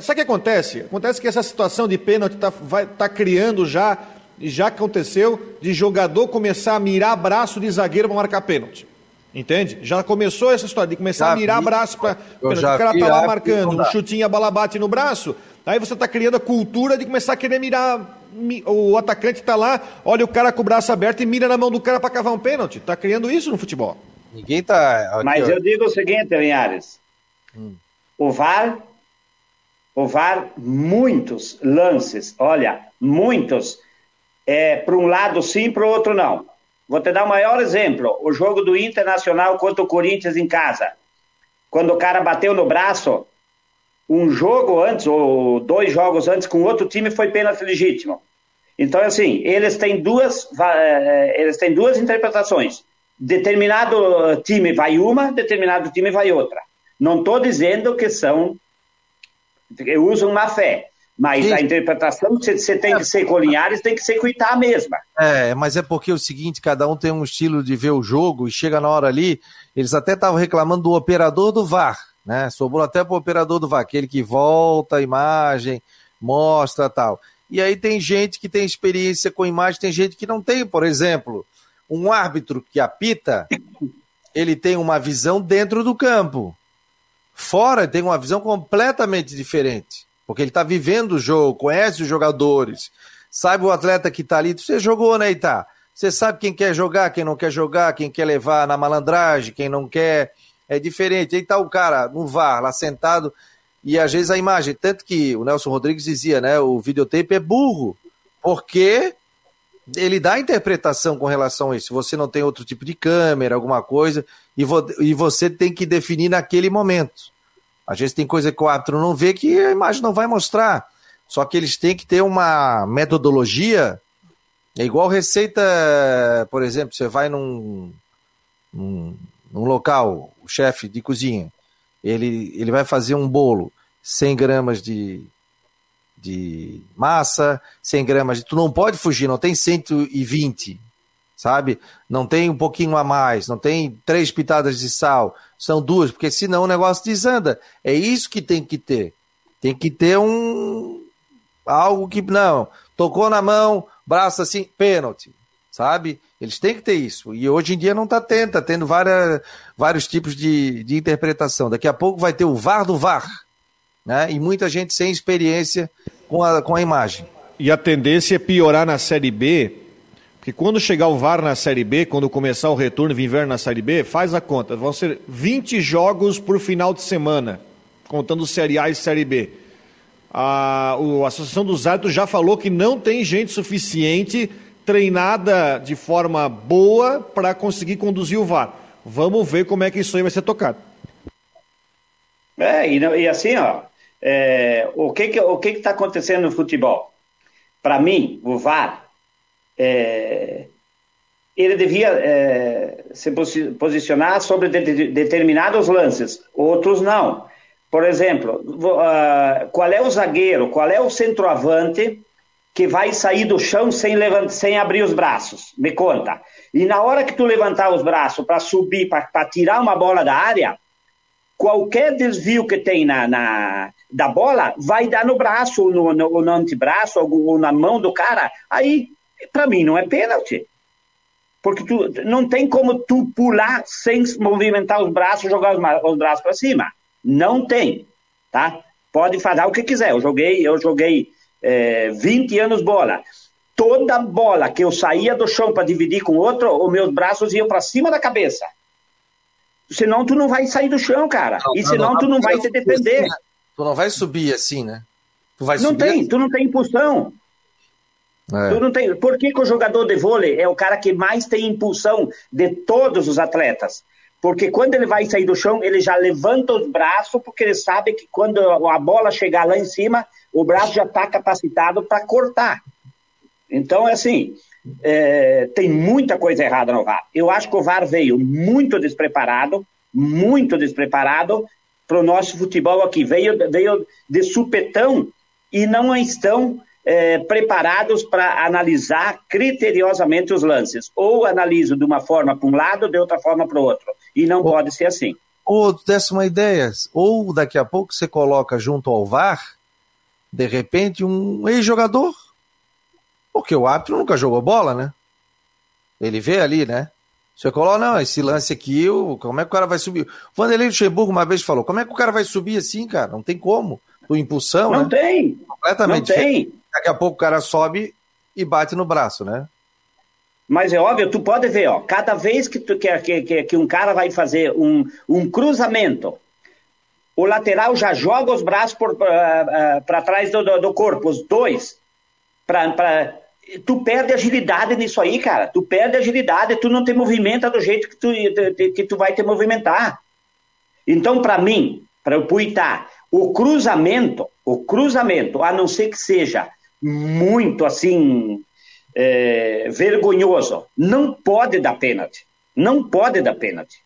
sabe o que acontece? Acontece que essa situação de pênalti tá, vai, tá criando já, já aconteceu, de jogador começar a mirar braço de zagueiro para marcar pênalti. Entende? Já começou essa história de começar já a mirar vi, braço para. O cara tá lá marcando, um chutinho, a bola bate no braço. Aí você está criando a cultura de começar a querer mirar. O atacante está lá, olha o cara com o braço aberto e mira na mão do cara para cavar um pênalti. Está criando isso no futebol. Ninguém está. Mas eu digo o seguinte, Linhares. Hum. O VAR, o VAR, muitos lances, olha, muitos, é, para um lado sim, para o outro não. Vou te dar o maior exemplo: o jogo do Internacional contra o Corinthians em casa. Quando o cara bateu no braço, um jogo antes, ou dois jogos antes, com outro time foi pênalti legítimo. Então, assim, eles têm duas, eh, eles têm duas interpretações. Determinado time vai uma, determinado time vai outra. Não estou dizendo que são, usam má fé. Mas Sim. a interpretação você tem que ser com Linhares, tem que ser com Itá mesma. É, mas é porque é o seguinte, cada um tem um estilo de ver o jogo e chega na hora ali, eles até estavam reclamando do operador do VAR, né? Sobrou até para o operador do VAR, aquele que volta a imagem, mostra tal. E aí tem gente que tem experiência com imagem, tem gente que não tem, por exemplo, um árbitro que apita, ele tem uma visão dentro do campo. Fora tem uma visão completamente diferente. Porque ele está vivendo o jogo, conhece os jogadores, sabe o atleta que está ali. Você jogou, né, Itá? Você sabe quem quer jogar, quem não quer jogar, quem quer levar na malandragem, quem não quer. É diferente. Aí tá o cara no VAR, lá sentado, e às vezes a imagem. Tanto que o Nelson Rodrigues dizia, né? O videotape é burro, porque ele dá interpretação com relação a isso. Você não tem outro tipo de câmera, alguma coisa, e, vo e você tem que definir naquele momento. Às vezes tem coisa que o árbitro não vê que a imagem não vai mostrar. Só que eles têm que ter uma metodologia. É igual receita, por exemplo, você vai num, num, num local, o chefe de cozinha, ele, ele vai fazer um bolo, 100 gramas de, de massa, 100 gramas de. Tu não pode fugir, não tem 120, sabe? Não tem um pouquinho a mais, não tem três pitadas de sal, são duas, porque senão o negócio desanda. É isso que tem que ter. Tem que ter um algo que não, tocou na mão, braço assim, pênalti, sabe? Eles têm que ter isso. E hoje em dia não está tendo, tá tendo várias, vários tipos de, de interpretação. Daqui a pouco vai ter o VAR do VAR, né? E muita gente sem experiência com a, com a imagem. E a tendência é piorar na Série B, que quando chegar o VAR na Série B, quando começar o retorno de inverno na Série B, faz a conta, vão ser 20 jogos por final de semana, contando Série A e Série B. A, a Associação dos Árbitros já falou que não tem gente suficiente treinada de forma boa para conseguir conduzir o VAR. Vamos ver como é que isso aí vai ser tocado. É, e, e assim, ó, é, o que que o que está acontecendo no futebol? Para mim, o VAR é, ele devia é, se posicionar sobre de, determinados lances, outros não. Por exemplo, uh, qual é o zagueiro, qual é o centroavante que vai sair do chão sem, levantar, sem abrir os braços? Me conta. E na hora que tu levantar os braços para subir, para tirar uma bola da área, qualquer desvio que tem na, na da bola vai dar no braço, ou no, no, no antebraço, ou, na mão do cara. Aí para mim não é pênalti. Porque tu, não tem como tu pular sem movimentar os braços, jogar os, os braços para cima. Não tem, tá? Pode fazer o que quiser. Eu joguei, eu joguei é, 20 anos bola. Toda bola que eu saía do chão para dividir com outro, os meus braços iam para cima da cabeça. Senão tu não vai sair do chão, cara. Não, e senão não, tu não vai se defender. Assim, tu não vai subir assim, né? Tu vai não tem, assim. tu não tem impulsão. É. Tu não tem, por que, que, o jogador de vôlei é o cara que mais tem impulsão de todos os atletas? Porque quando ele vai sair do chão, ele já levanta os braços, porque ele sabe que quando a bola chegar lá em cima, o braço já está capacitado para cortar. Então, é assim, é, tem muita coisa errada no VAR. Eu acho que o VAR veio muito despreparado, muito despreparado para o nosso futebol aqui. Veio, veio de supetão e não estão é, preparados para analisar criteriosamente os lances. Ou analiso de uma forma para um lado, de outra forma para o outro. E não ou, pode ser assim. Ou uma ideia, ou daqui a pouco você coloca junto ao VAR, de repente, um ex-jogador. Porque o árbitro nunca jogou bola, né? Ele vê ali, né? Você coloca, não, esse lance aqui, como é que o cara vai subir? O Vanderlei Luxemburgo uma vez falou, como é que o cara vai subir assim, cara? Não tem como. Do impulsão, Não né? tem. Completamente não tem. Daqui a pouco o cara sobe e bate no braço, né? Mas é óbvio, tu pode ver, ó, cada vez que, tu, que, que, que um cara vai fazer um, um cruzamento, o lateral já joga os braços para uh, uh, trás do, do, do, corpo, os dois. Pra, pra, tu perde agilidade nisso aí, cara. Tu perde agilidade, tu não te movimenta do jeito que tu, que tu vai te movimentar. Então, para mim, para o Puitá, O cruzamento, o cruzamento, a não ser que seja muito assim é, vergonhoso, não pode dar pênalti. Não pode dar pênalti.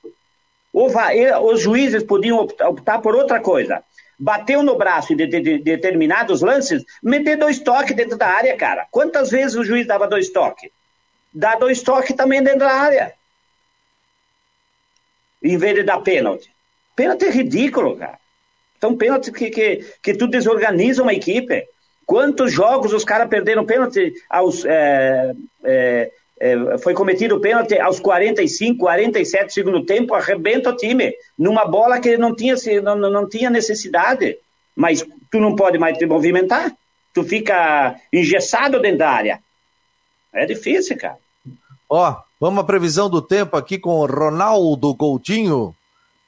Os juízes podiam optar por outra coisa. Bateu no braço em de, de, de determinados lances, meter dois toques dentro da área, cara. Quantas vezes o juiz dava dois toques? Dá dois toques também dentro da área. Em vez de dar pênalti. Pênalti é ridículo, cara. Então, pênalti que, que, que tu desorganiza uma equipe. Quantos jogos os caras perderam pênalti aos. É, é, é, foi cometido o pênalti aos 45, 47 segundo tempo, arrebenta o time, numa bola que não tinha, não, não tinha necessidade. Mas tu não pode mais te movimentar, tu fica engessado dentro da área. É difícil, cara. Ó, vamos à previsão do tempo aqui com Ronaldo Coutinho.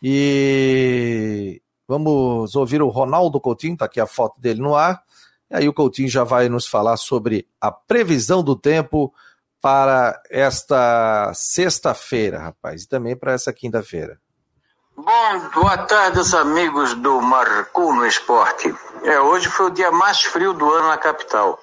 E vamos ouvir o Ronaldo Coutinho, tá aqui a foto dele no ar. E aí o Coutinho já vai nos falar sobre a previsão do tempo para esta sexta-feira, rapaz, e também para essa quinta-feira. Bom, boa tarde, amigos do Marcou no Esporte. É, hoje foi o dia mais frio do ano na capital.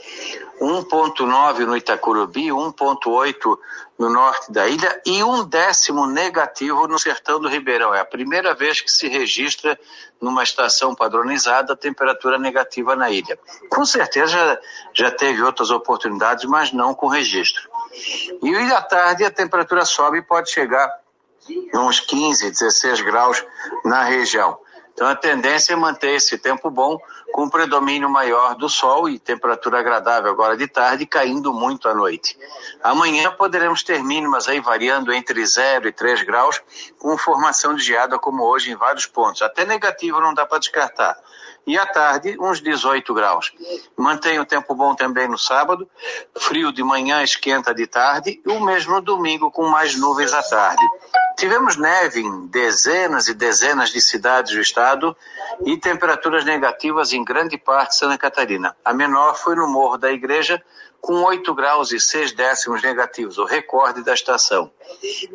1,9 no Itacurubi, 1,8 no norte da ilha e um décimo negativo no sertão do Ribeirão. É a primeira vez que se registra numa estação padronizada a temperatura negativa na ilha. Com certeza já teve outras oportunidades, mas não com registro. E à tarde a temperatura sobe e pode chegar uns 15, 16 graus na região. Então a tendência é manter esse tempo bom com predomínio maior do sol e temperatura agradável agora de tarde, caindo muito à noite. Amanhã poderemos ter mínimas aí variando entre 0 e 3 graus, com formação de geada como hoje em vários pontos. Até negativo não dá para descartar. E à tarde, uns 18 graus. Mantém o tempo bom também no sábado, frio de manhã, esquenta de tarde, e o mesmo no domingo com mais nuvens à tarde. Tivemos neve em dezenas e dezenas de cidades do estado e temperaturas negativas em grande parte de Santa Catarina. A menor foi no Morro da Igreja, com 8 graus e 6 décimos negativos, o recorde da estação.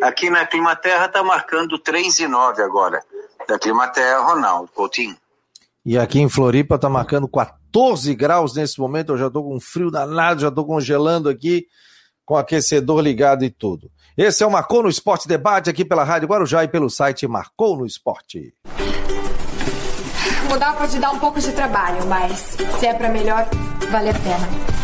Aqui na Climaterra está marcando 3,9 agora. Da Climaterra, Ronaldo Coutinho. E aqui em Floripa está marcando 14 graus nesse momento. Eu já estou com frio danado, já estou congelando aqui, com aquecedor ligado e tudo. Esse é o Marcou no Esporte Debate aqui pela Rádio Guarujá e pelo site Marcou no Esporte. Mudar pode dar um pouco de trabalho, mas se é para melhor, vale a pena.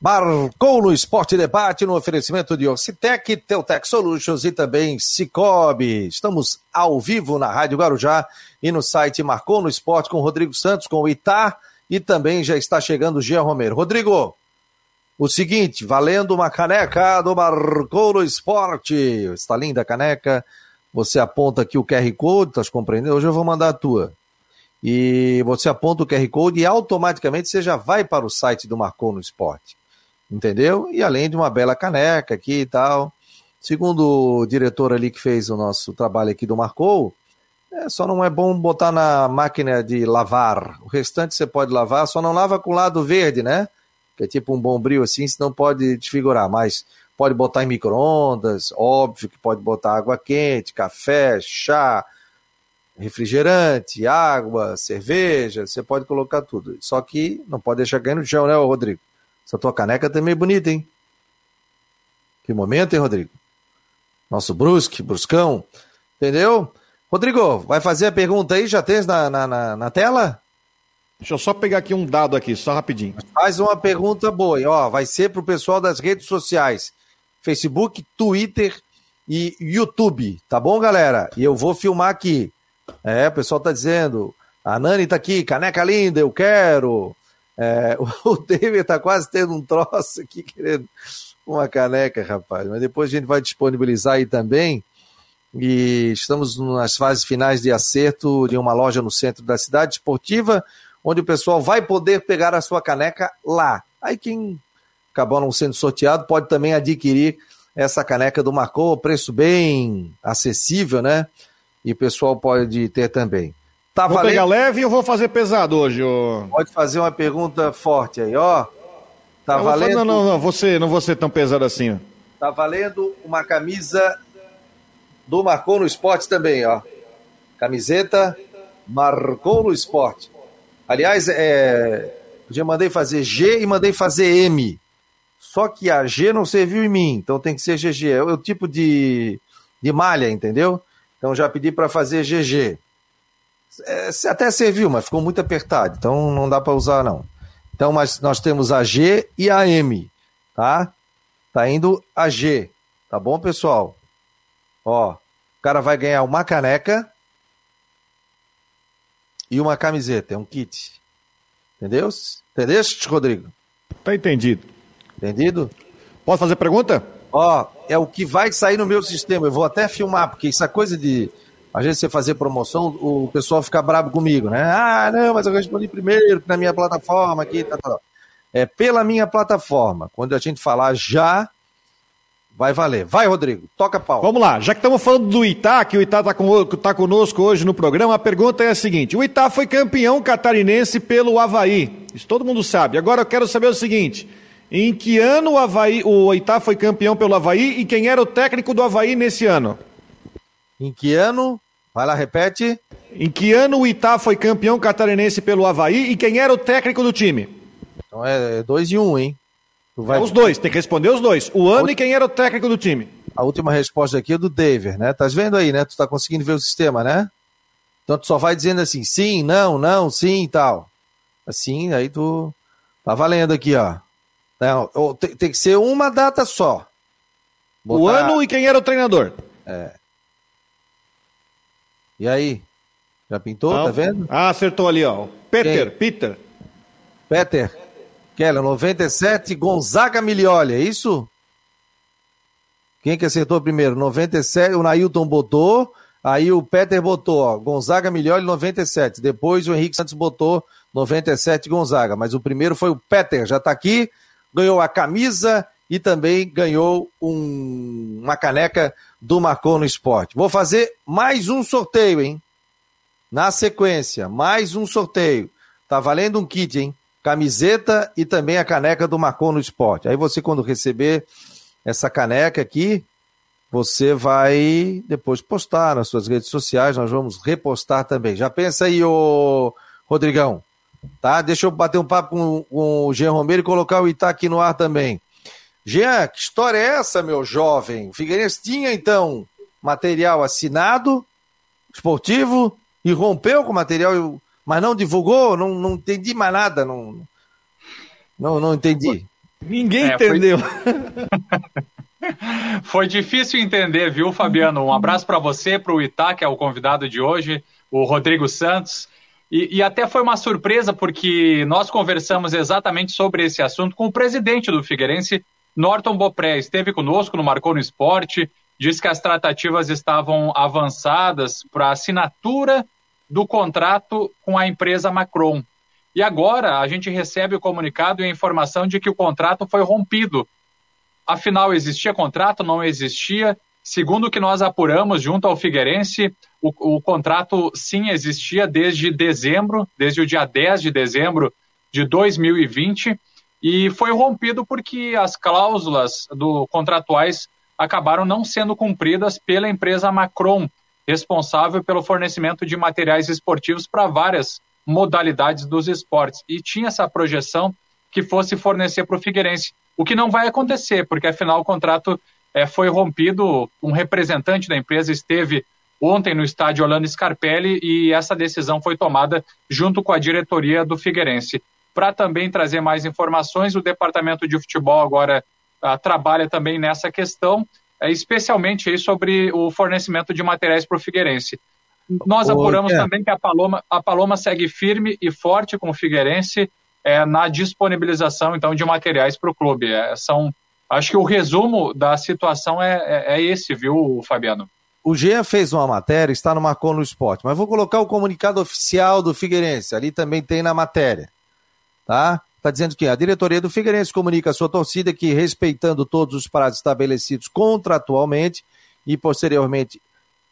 Marcou no Esporte Debate no oferecimento de Ocitec, Teutec Solutions e também Cicobi. Estamos ao vivo na Rádio Guarujá e no site Marcou no Esporte com Rodrigo Santos, com o Itá e também já está chegando o Jean Romero. Rodrigo, o seguinte, valendo uma caneca do Marcou no Esporte. Está linda a caneca. Você aponta aqui o QR Code, estás compreendendo? Hoje eu vou mandar a tua. E você aponta o QR Code e automaticamente você já vai para o site do Marcou no Esporte entendeu? E além de uma bela caneca aqui e tal. Segundo o diretor ali que fez o nosso trabalho aqui do Marcou, É, só não é bom botar na máquina de lavar. O restante você pode lavar, só não lava com o lado verde, né? Que é tipo um bombril assim, senão pode desfigurar. Mas pode botar em micro-ondas, óbvio que pode botar água quente, café, chá, refrigerante, água, cerveja, você pode colocar tudo. Só que não pode deixar cair no chão, né, Rodrigo? Essa tua caneca também é bonita, hein? Que momento, hein, Rodrigo? Nosso Brusque, Bruscão, entendeu? Rodrigo, vai fazer a pergunta aí? Já tens na, na, na, na tela? Deixa eu só pegar aqui um dado aqui, só rapidinho. Faz uma pergunta boa, ó, vai ser pro pessoal das redes sociais, Facebook, Twitter e YouTube, tá bom, galera? E eu vou filmar aqui. É, o pessoal tá dizendo, a Nani tá aqui, caneca linda, eu quero. É, o David tá quase tendo um troço aqui, querendo uma caneca, rapaz. Mas depois a gente vai disponibilizar aí também e estamos nas fases finais de acerto de uma loja no centro da cidade esportiva, onde o pessoal vai poder pegar a sua caneca lá. Aí quem acabou não sendo sorteado pode também adquirir essa caneca do Marcou, preço bem acessível, né? E o pessoal pode ter também. Tá vou valendo... pegar leve ou vou fazer pesado hoje? Ô... Pode fazer uma pergunta forte aí, ó. Tá valendo... Não, não, não, você, não vou ser tão pesado assim. Tá valendo uma camisa do Marcou no Esporte também, ó. Camiseta Marcou no Esporte. Aliás, é, já mandei fazer G e mandei fazer M. Só que a G não serviu em mim, então tem que ser GG. É o tipo de, de malha, entendeu? Então já pedi para fazer GG. É, até serviu, mas ficou muito apertado, então não dá para usar não. Então, mas nós temos a G e a M, tá? Tá indo a G, tá bom, pessoal? Ó, o cara vai ganhar uma caneca e uma camiseta, é um kit. Entendeu? Entendeste, Rodrigo? Tá entendido. Entendido? Posso fazer pergunta? Ó, é o que vai sair no meu sistema. Eu vou até filmar, porque essa coisa de às vezes você fazer promoção, o pessoal fica bravo comigo, né? Ah, não, mas eu respondi primeiro na minha plataforma aqui, tá, tá, tá. É pela minha plataforma. Quando a gente falar já, Vai valer. Vai, Rodrigo. Toca pau. Vamos lá. Já que estamos falando do Itá, que o Itá está tá conosco hoje no programa, a pergunta é a seguinte: o Itá foi campeão catarinense pelo Havaí. Isso todo mundo sabe. Agora eu quero saber o seguinte: em que ano o, Havaí, o Itá foi campeão pelo Havaí e quem era o técnico do Havaí nesse ano? Em que ano? Vai lá, repete. Em que ano o Itá foi campeão catarinense pelo Havaí e quem era o técnico do time? Então é dois e um, hein? Vai... É os dois, tem que responder os dois. O ano e quem era o técnico do time. A última resposta aqui é do David, né? Tá vendo aí, né? Tu tá conseguindo ver o sistema, né? Então tu só vai dizendo assim, sim, não, não, sim e tal. Assim, aí tu tá valendo aqui, ó. Não, tem, tem que ser uma data só. Botar... O ano e quem era o treinador. É. E aí? Já pintou, não. tá vendo? Ah, acertou ali, ó. Peter, quem? Peter. Peter. Keller, 97, Gonzaga Milioli, é isso? Quem que acertou primeiro? 97, o Nailton botou, aí o Peter botou, ó, Gonzaga Milioli 97. Depois o Henrique Santos botou 97 Gonzaga, mas o primeiro foi o Peter, já tá aqui, ganhou a camisa e também ganhou um, uma caneca do Marcou no Esporte. Vou fazer mais um sorteio, hein? Na sequência, mais um sorteio. Tá valendo um kit, hein? camiseta e também a caneca do Marcon no Esporte. Aí você, quando receber essa caneca aqui, você vai depois postar nas suas redes sociais, nós vamos repostar também. Já pensa aí, ô Rodrigão, tá? Deixa eu bater um papo com, com o Jean Romero e colocar o Ita aqui no ar também. Jean, que história é essa, meu jovem? O Figueirense tinha, então, material assinado, esportivo, e rompeu com o material mas não divulgou, não, não entendi mais nada, não, não, não entendi. Ninguém é, entendeu. Foi... foi... difícil entender, viu, Fabiano? Um abraço para você, para o Itá, que é o convidado de hoje, o Rodrigo Santos. E, e, até foi uma surpresa, porque nós conversamos exatamente sobre esse assunto com o presidente do Figueirense, Norton Bopré. Esteve conosco no Marcou no Esporte, disse que as tratativas estavam avançadas para assinatura do contrato com a empresa Macron. E agora a gente recebe o comunicado e a informação de que o contrato foi rompido. Afinal, existia contrato? Não existia? Segundo o que nós apuramos junto ao Figueirense, o, o contrato sim existia desde dezembro, desde o dia 10 de dezembro de 2020, e foi rompido porque as cláusulas do contratuais acabaram não sendo cumpridas pela empresa Macron, responsável pelo fornecimento de materiais esportivos para várias modalidades dos esportes. E tinha essa projeção que fosse fornecer para o Figueirense, o que não vai acontecer, porque afinal o contrato é, foi rompido. Um representante da empresa esteve ontem no estádio Orlando Scarpelli e essa decisão foi tomada junto com a diretoria do Figueirense. Para também trazer mais informações, o departamento de futebol agora uh, trabalha também nessa questão, uh, especialmente sobre o fornecimento de materiais para o Figueirense. Nós apuramos também que a Paloma, a Paloma segue firme e forte com o Figueirense é, na disponibilização então de materiais para o clube. É, são, acho que o resumo da situação é, é, é esse, viu, Fabiano? O Jean fez uma matéria, está no Marcou no Esporte, mas vou colocar o comunicado oficial do Figueirense, ali também tem na matéria, tá? Está dizendo que a diretoria do Figueirense comunica à sua torcida que, respeitando todos os prazos estabelecidos contratualmente e posteriormente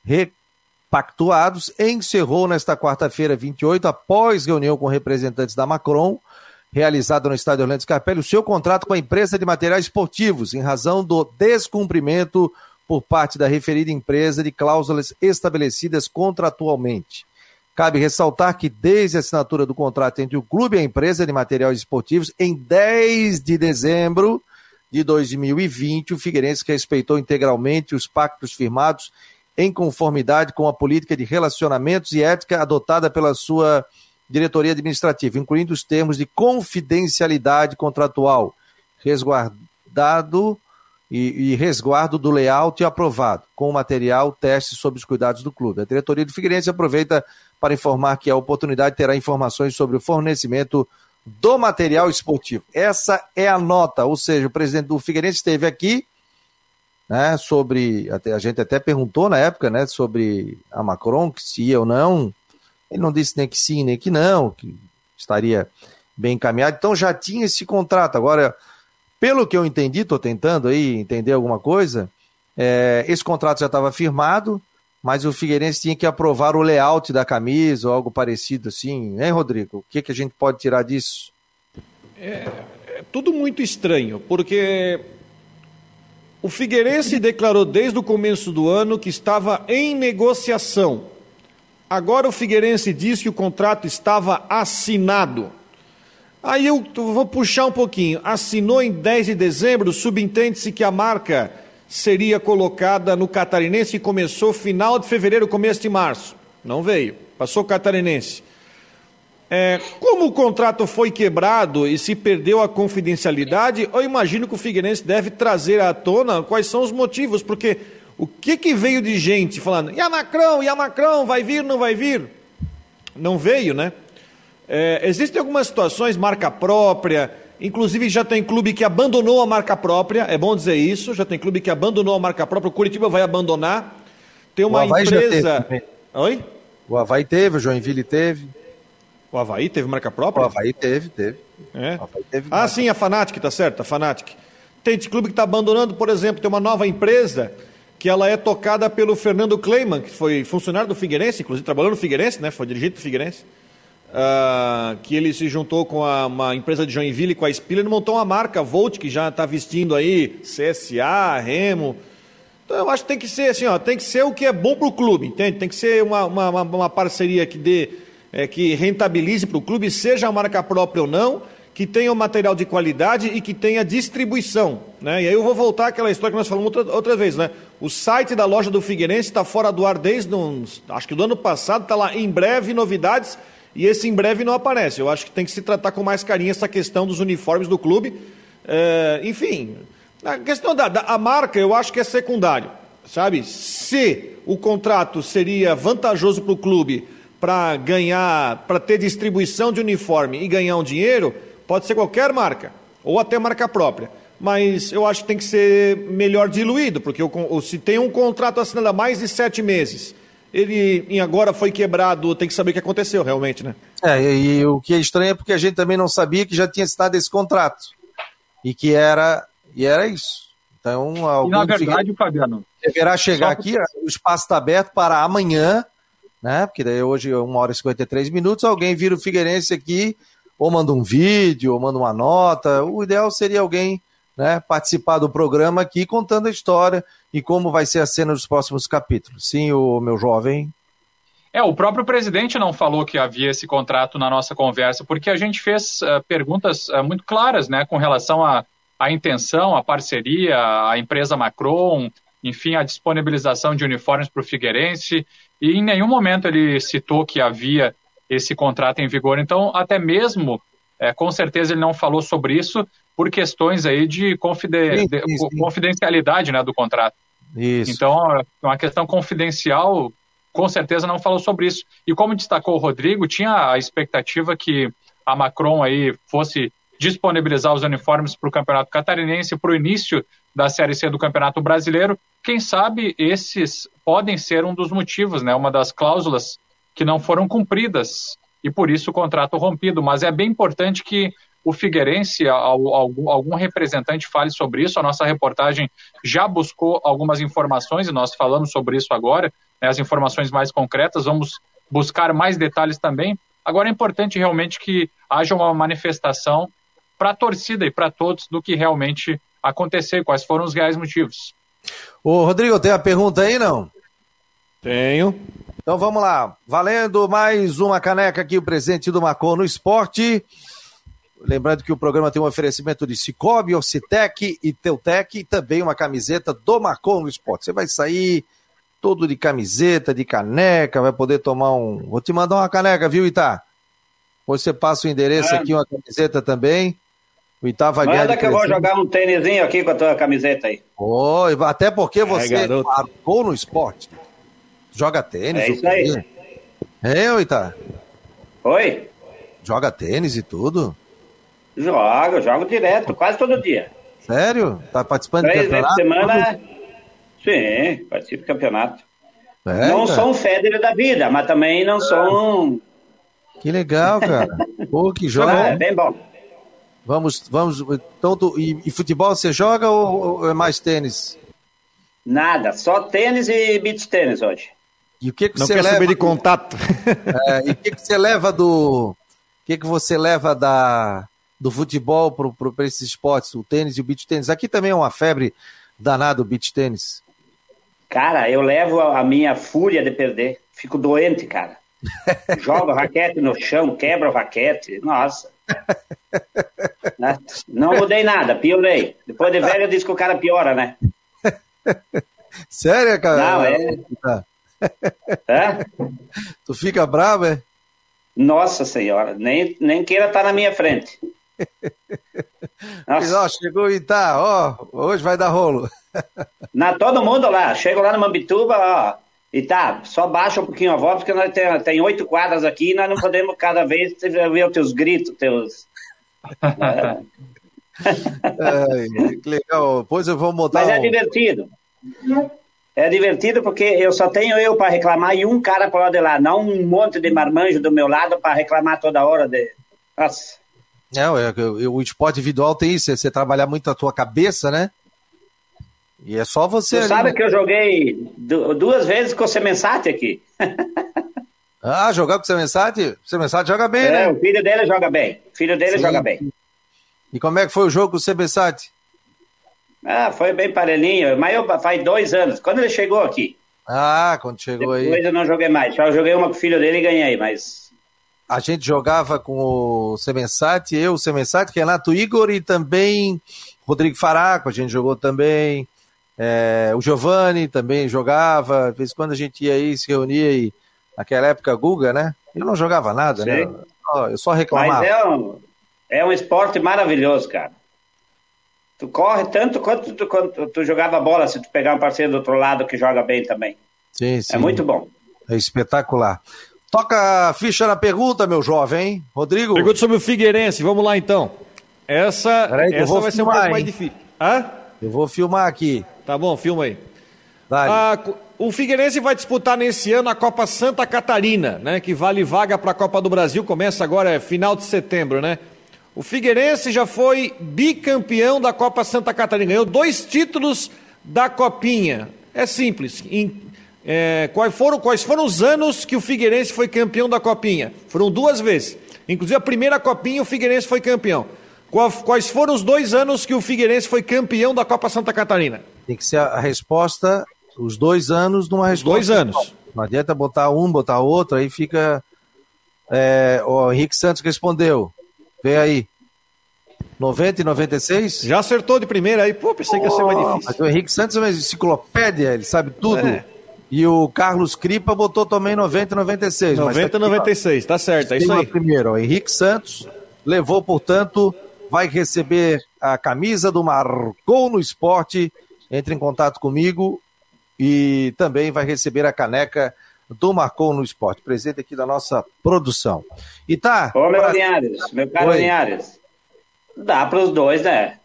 repactuados, encerrou nesta quarta-feira, 28, após reunião com representantes da Macron, realizada no estádio Orlando Scarpelli, o seu contrato com a empresa de materiais esportivos, em razão do descumprimento por parte da referida empresa de cláusulas estabelecidas contratualmente. Cabe ressaltar que, desde a assinatura do contrato entre o clube e a empresa de materiais esportivos, em 10 de dezembro de 2020, o Figueirense respeitou integralmente os pactos firmados em conformidade com a política de relacionamentos e ética adotada pela sua diretoria administrativa, incluindo os termos de confidencialidade contratual, resguardado e, e, resguardo do layout aprovado, com o material teste sob os cuidados do clube. A diretoria do Figueirense aproveita para informar que a oportunidade terá informações sobre o fornecimento do material esportivo. Essa é a nota, ou seja, o presidente do Figueirense esteve aqui, né, sobre, até, a gente até perguntou na época, né, sobre a Macron, que se ia ou não, ele não disse nem que sim, nem que não, que estaria bem encaminhado, então já tinha esse contrato, agora pelo que eu entendi, estou tentando aí entender alguma coisa, é, esse contrato já estava firmado, mas o Figueirense tinha que aprovar o layout da camisa ou algo parecido assim, hein, Rodrigo? O que, que a gente pode tirar disso? É, é tudo muito estranho, porque o Figueirense declarou desde o começo do ano que estava em negociação. Agora o Figueirense diz que o contrato estava assinado. Aí eu vou puxar um pouquinho. Assinou em 10 de dezembro, subentende-se que a marca seria colocada no catarinense e começou final de fevereiro, começo de março. Não veio, passou o catarinense. É, como o contrato foi quebrado e se perdeu a confidencialidade, eu imagino que o Figueirense deve trazer à tona quais são os motivos, porque o que, que veio de gente falando, e a Macron, e a Macron, vai vir, não vai vir? Não veio, né? É, existem algumas situações, marca própria, inclusive já tem clube que abandonou a marca própria, é bom dizer isso, já tem clube que abandonou a marca própria, o Curitiba vai abandonar. Tem uma empresa. Oi? O Havaí teve, o Joinville teve. O Havaí teve marca própria? O Havaí teve, teve. É? Teve ah, sim, a Fanatic, tá certo, a Fanatic. Tem clube que está abandonando, por exemplo, tem uma nova empresa que ela é tocada pelo Fernando Kleiman, que foi funcionário do Figueirense, inclusive trabalhou no Figueirense, né? Foi dirigente do Figueirense uh, que ele se juntou com a, uma empresa de Joinville, com a Spiller, montou uma marca, Volt, que já está vestindo aí CSA, Remo. Então eu acho que tem que ser assim, ó, tem que ser o que é bom para o clube, entende? Tem que ser uma, uma, uma parceria que dê, é, que rentabilize para o clube, seja a marca própria ou não, que tenha um material de qualidade e que tenha distribuição. Né? E aí eu vou voltar àquela história que nós falamos outra, outra vez. Né? O site da loja do Figueirense está fora do ar desde, uns, acho que do ano passado, está lá em breve novidades e esse em breve não aparece. Eu acho que tem que se tratar com mais carinho essa questão dos uniformes do clube. É, enfim, a questão da, da a marca eu acho que é secundário, sabe? Se o contrato seria vantajoso para o clube para ganhar, para ter distribuição de uniforme e ganhar um dinheiro, pode ser qualquer marca, ou até marca própria. Mas eu acho que tem que ser melhor diluído, porque se tem um contrato assinado há mais de sete meses ele em agora foi quebrado, tem que saber o que aconteceu realmente, né? É, e, e o que é estranho é porque a gente também não sabia que já tinha assinado esse contrato. E que era, e era isso. Então, e na verdade, Fabiano. Deverá chegar aqui, o espaço está aberto para amanhã né? Porque daí hoje, uma hora e 53 minutos, alguém vira o Figueirense aqui, ou manda um vídeo, ou manda uma nota. O ideal seria alguém né, participar do programa aqui contando a história e como vai ser a cena dos próximos capítulos. Sim, o meu jovem. É, o próprio presidente não falou que havia esse contrato na nossa conversa, porque a gente fez uh, perguntas uh, muito claras, né, com relação à a, a, intenção, a parceria, a empresa Macron, enfim, a disponibilização de uniformes para o Figueirense, e em nenhum momento ele citou que havia esse contrato em vigor. Então, até mesmo, é, com certeza ele não falou sobre isso por questões aí de, confiden sim, sim, sim. confidencialidade né, do contrato. Isso. Então, é uma questão confidencial, com certeza não falou sobre isso. E como destacou o Rodrigo, tinha a expectativa que a Macron aí fosse disponibilizar os uniformes para o Campeonato Catarinense para o início da Série C do Campeonato Brasileiro. Quem sabe esses podem ser um dos motivos, né? Uma das cláusulas que não foram cumpridas e por isso o contrato rompido. Mas é bem importante que o Figueirense, algum, algum representante fale sobre isso. A nossa reportagem já buscou algumas informações e nós falamos sobre isso agora, né, as informações mais concretas. Vamos buscar mais detalhes também. Agora é importante realmente que haja uma manifestação para a torcida e para todos do que realmente aconteceu, quais foram os reais motivos. Ô, Rodrigo, tem a pergunta aí, não? Tenho. Então vamos lá. Valendo mais uma caneca aqui, o presente do Macon no esporte. Lembrando que o programa tem um oferecimento de Cicobi, Ocitec e Teutec e também uma camiseta do Macon no esporte. Você vai sair todo de camiseta, de caneca, vai poder tomar um. Vou te mandar uma caneca, viu, Itá? Você passa o endereço é. aqui, uma camiseta também. O Itá vai ganhar. Manda que eu vou jogar um tênisinho aqui com a tua camiseta aí. Oh, até porque você é, marcou no esporte. Joga tênis. É isso aí. É, Itá? Oi? Joga tênis e tudo? Jogo, jogo direto, quase todo dia. Sério? Tá participando Três de campeonato? Três vezes por semana, sim, participo do campeonato. É, não cara. sou um Federer da vida, mas também não sou um... Que legal, cara. Pô, que joga. Ah, é bem bom. Vamos, vamos. Então, tu, e, e, futebol você joga ou, ou, é mais tênis? Nada, só tênis e beach tênis hoje. E o que, que Não você quer leva? saber de contato. É, e o que, que você leva do. O que, que você leva da, do futebol para esses esportes, o tênis e o beach tênis? Aqui também é uma febre danada o beach tênis. Cara, eu levo a minha fúria de perder. Fico doente, cara. Joga raquete no chão, quebra o raquete. Nossa. Não mudei nada, piorei. Depois de velho diz que o cara piora, né? Sério, cara? Não, é. é? Tu fica bravo, é? Nossa senhora, nem, nem queira estar tá na minha frente. Mas, ó, chegou e tá, ó, hoje vai dar rolo. Na, todo mundo lá, chego lá no Mambituba, ó, e tá, só baixa um pouquinho a voz, porque nós tem, tem oito quadras aqui e nós não podemos cada vez ver os teus gritos, teus. é. Que legal, depois eu vou montar. Mas é um... divertido. É divertido porque eu só tenho eu para reclamar e um cara para de lá, não um monte de marmanjo do meu lado para reclamar toda hora de. Nossa. É, o esporte individual tem isso, é você trabalhar muito a tua cabeça, né? E é só você. Você sabe né? que eu joguei duas vezes com o Semensati aqui. ah, jogar com o Semensati? O Semensati joga bem, é, né? O filho dele joga bem. O filho dele Sim. joga bem. E como é que foi o jogo com o Semensati? Ah, foi bem parelhinho, mas eu, faz dois anos, quando ele chegou aqui. Ah, quando chegou Depois aí. Depois eu não joguei mais, só joguei uma com o filho dele e ganhei, mas... A gente jogava com o Semensati, eu, o Semensati, Renato Igor e também Rodrigo Faraco, a gente jogou também. É, o Giovanni também jogava, de vez em quando a gente ia aí, se reunia e naquela época Guga, né? Ele não jogava nada, Sim. né? Eu só reclamava. Mas é um, é um esporte maravilhoso, cara. Tu corre tanto quanto tu, quanto tu jogava bola se tu pegar um parceiro do outro lado que joga bem também. Sim, sim. É muito bom. É espetacular. Toca a ficha na pergunta, meu jovem, Rodrigo. Pergunta sobre o Figueirense, vamos lá então. Essa, Peraí, essa vai ser um pouco mais difícil. Hã? Eu vou filmar aqui. Tá bom, filma aí. Ah, o Figueirense vai disputar nesse ano a Copa Santa Catarina, né? Que vale vaga para a Copa do Brasil, começa agora, é final de setembro, né? O Figueirense já foi bicampeão da Copa Santa Catarina, ganhou dois títulos da Copinha. É simples. Em, é, quais, foram, quais foram os anos que o Figueirense foi campeão da Copinha? Foram duas vezes. Inclusive a primeira Copinha o Figueirense foi campeão. Quais foram os dois anos que o Figueirense foi campeão da Copa Santa Catarina? Tem que ser a resposta, os dois anos numa resposta. Dois anos. Não adianta botar um, botar outro, aí fica. É, o Henrique Santos respondeu. Vê aí. 90 e 96? Já acertou de primeira aí. Pô, pensei que ia ser mais difícil. Mas o Henrique Santos é uma enciclopédia, ele sabe tudo. É. E o Carlos Cripa botou também 90 e 96. 90 e 96, tá certo, é isso aí. Primeiro, o Henrique Santos levou, portanto, vai receber a camisa do Marcou no Esporte. Entre em contato comigo e também vai receber a caneca do Marcou no Esporte, presente aqui da nossa produção. E tá. Ô, meu pra... Linhares, meu caro Oi. Linhares, dá para os dois, né?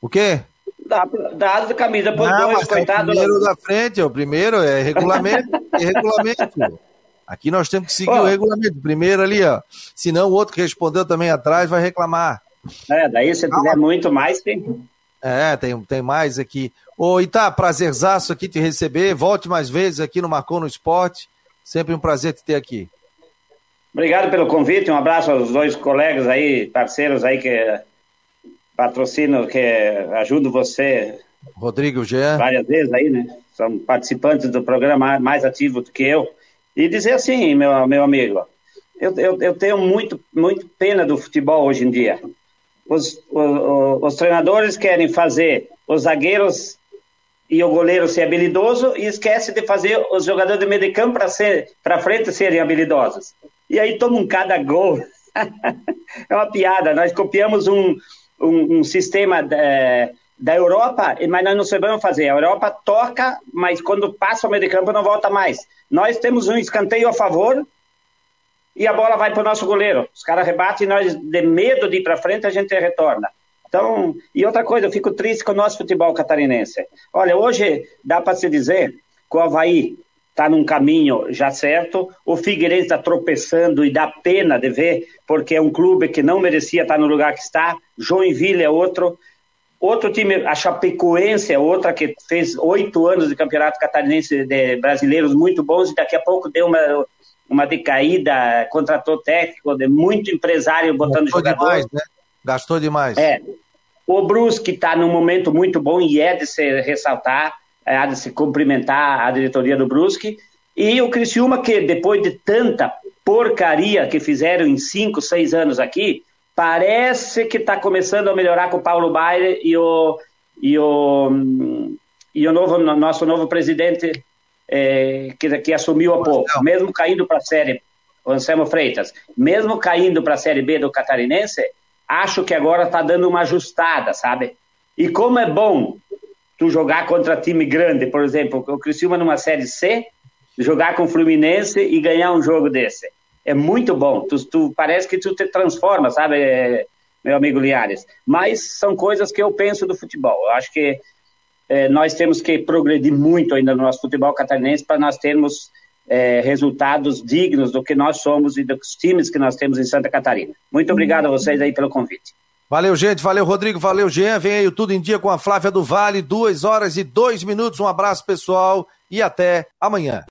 O quê? Dá, dá a camisa para os dois, coitado. É o primeiro da frente, é o primeiro, é regulamento, é regulamento. Aqui nós temos que seguir o regulamento. Primeiro ali, ó. Senão o outro que respondeu também atrás vai reclamar. É, daí se tiver muito mais, tem. É, tem, tem mais aqui. Ô, Itá, prazerzaço aqui te receber. Volte mais vezes aqui no Marcou no Esporte. Sempre um prazer te ter aqui. Obrigado pelo convite. Um abraço aos dois colegas aí, parceiros aí que patrocinam, que ajudam você. Rodrigo Jean. Várias vezes aí, né? São participantes do programa mais ativo do que eu. E dizer assim, meu, meu amigo, eu, eu, eu tenho muito, muito pena do futebol hoje em dia os, os, os treinadores querem fazer os zagueiros e o goleiro ser habilidoso e esquece de fazer os jogadores de meio de campo para ser para frente serem habilidosos. E aí tomam cada gol. é uma piada. Nós copiamos um, um, um sistema da, é, da Europa, mas nós não sabemos fazer. A Europa toca, mas quando passa o meio de campo não volta mais. Nós temos um escanteio a favor e a bola vai para o nosso goleiro. Os caras rebatem e nós, de medo de ir para frente, a gente retorna. Então, e outra coisa, eu fico triste com o nosso futebol catarinense. Olha, hoje dá para se dizer que o Havaí está num caminho já certo, o Figueirense está tropeçando e dá pena de ver, porque é um clube que não merecia estar no lugar que está, Joinville é outro, outro time, a Chapecoense é outra, que fez oito anos de campeonato catarinense de brasileiros muito bons e daqui a pouco deu uma uma decaída, contratou técnico, de muito empresário botando Gastou jogador. Demais, né? Gastou demais. É. O Brusque está num momento muito bom e é de se ressaltar, é de se cumprimentar a diretoria do Brusque. E o Criciúma, que depois de tanta porcaria que fizeram em cinco, seis anos aqui, parece que está começando a melhorar com o Paulo Baier e o, e o, e o novo, nosso novo presidente é, que, que, assumiu há pouco, mesmo caindo para a Série, o Anselmo Freitas, mesmo caindo para a Série B do Catarinense, acho que agora está dando uma ajustada, sabe? E como é bom tu jogar contra time grande, por exemplo, o Criciúma numa Série C, jogar com o Fluminense e ganhar um jogo desse. É muito bom. Tu, tu parece que tu te transforma, sabe, meu amigo Liares? Mas são coisas que eu penso do futebol. Eu acho que é, nós temos que progredir muito ainda no nosso futebol catarinense para nós termos é, resultados dignos do que nós somos e dos times que nós temos em Santa Catarina. Muito obrigado a vocês aí pelo convite. Valeu, gente. Valeu, Rodrigo. Valeu, Jean. Vem aí o Tudo em Dia com a Flávia do Vale. Duas horas e dois minutos. Um abraço, pessoal. E até amanhã.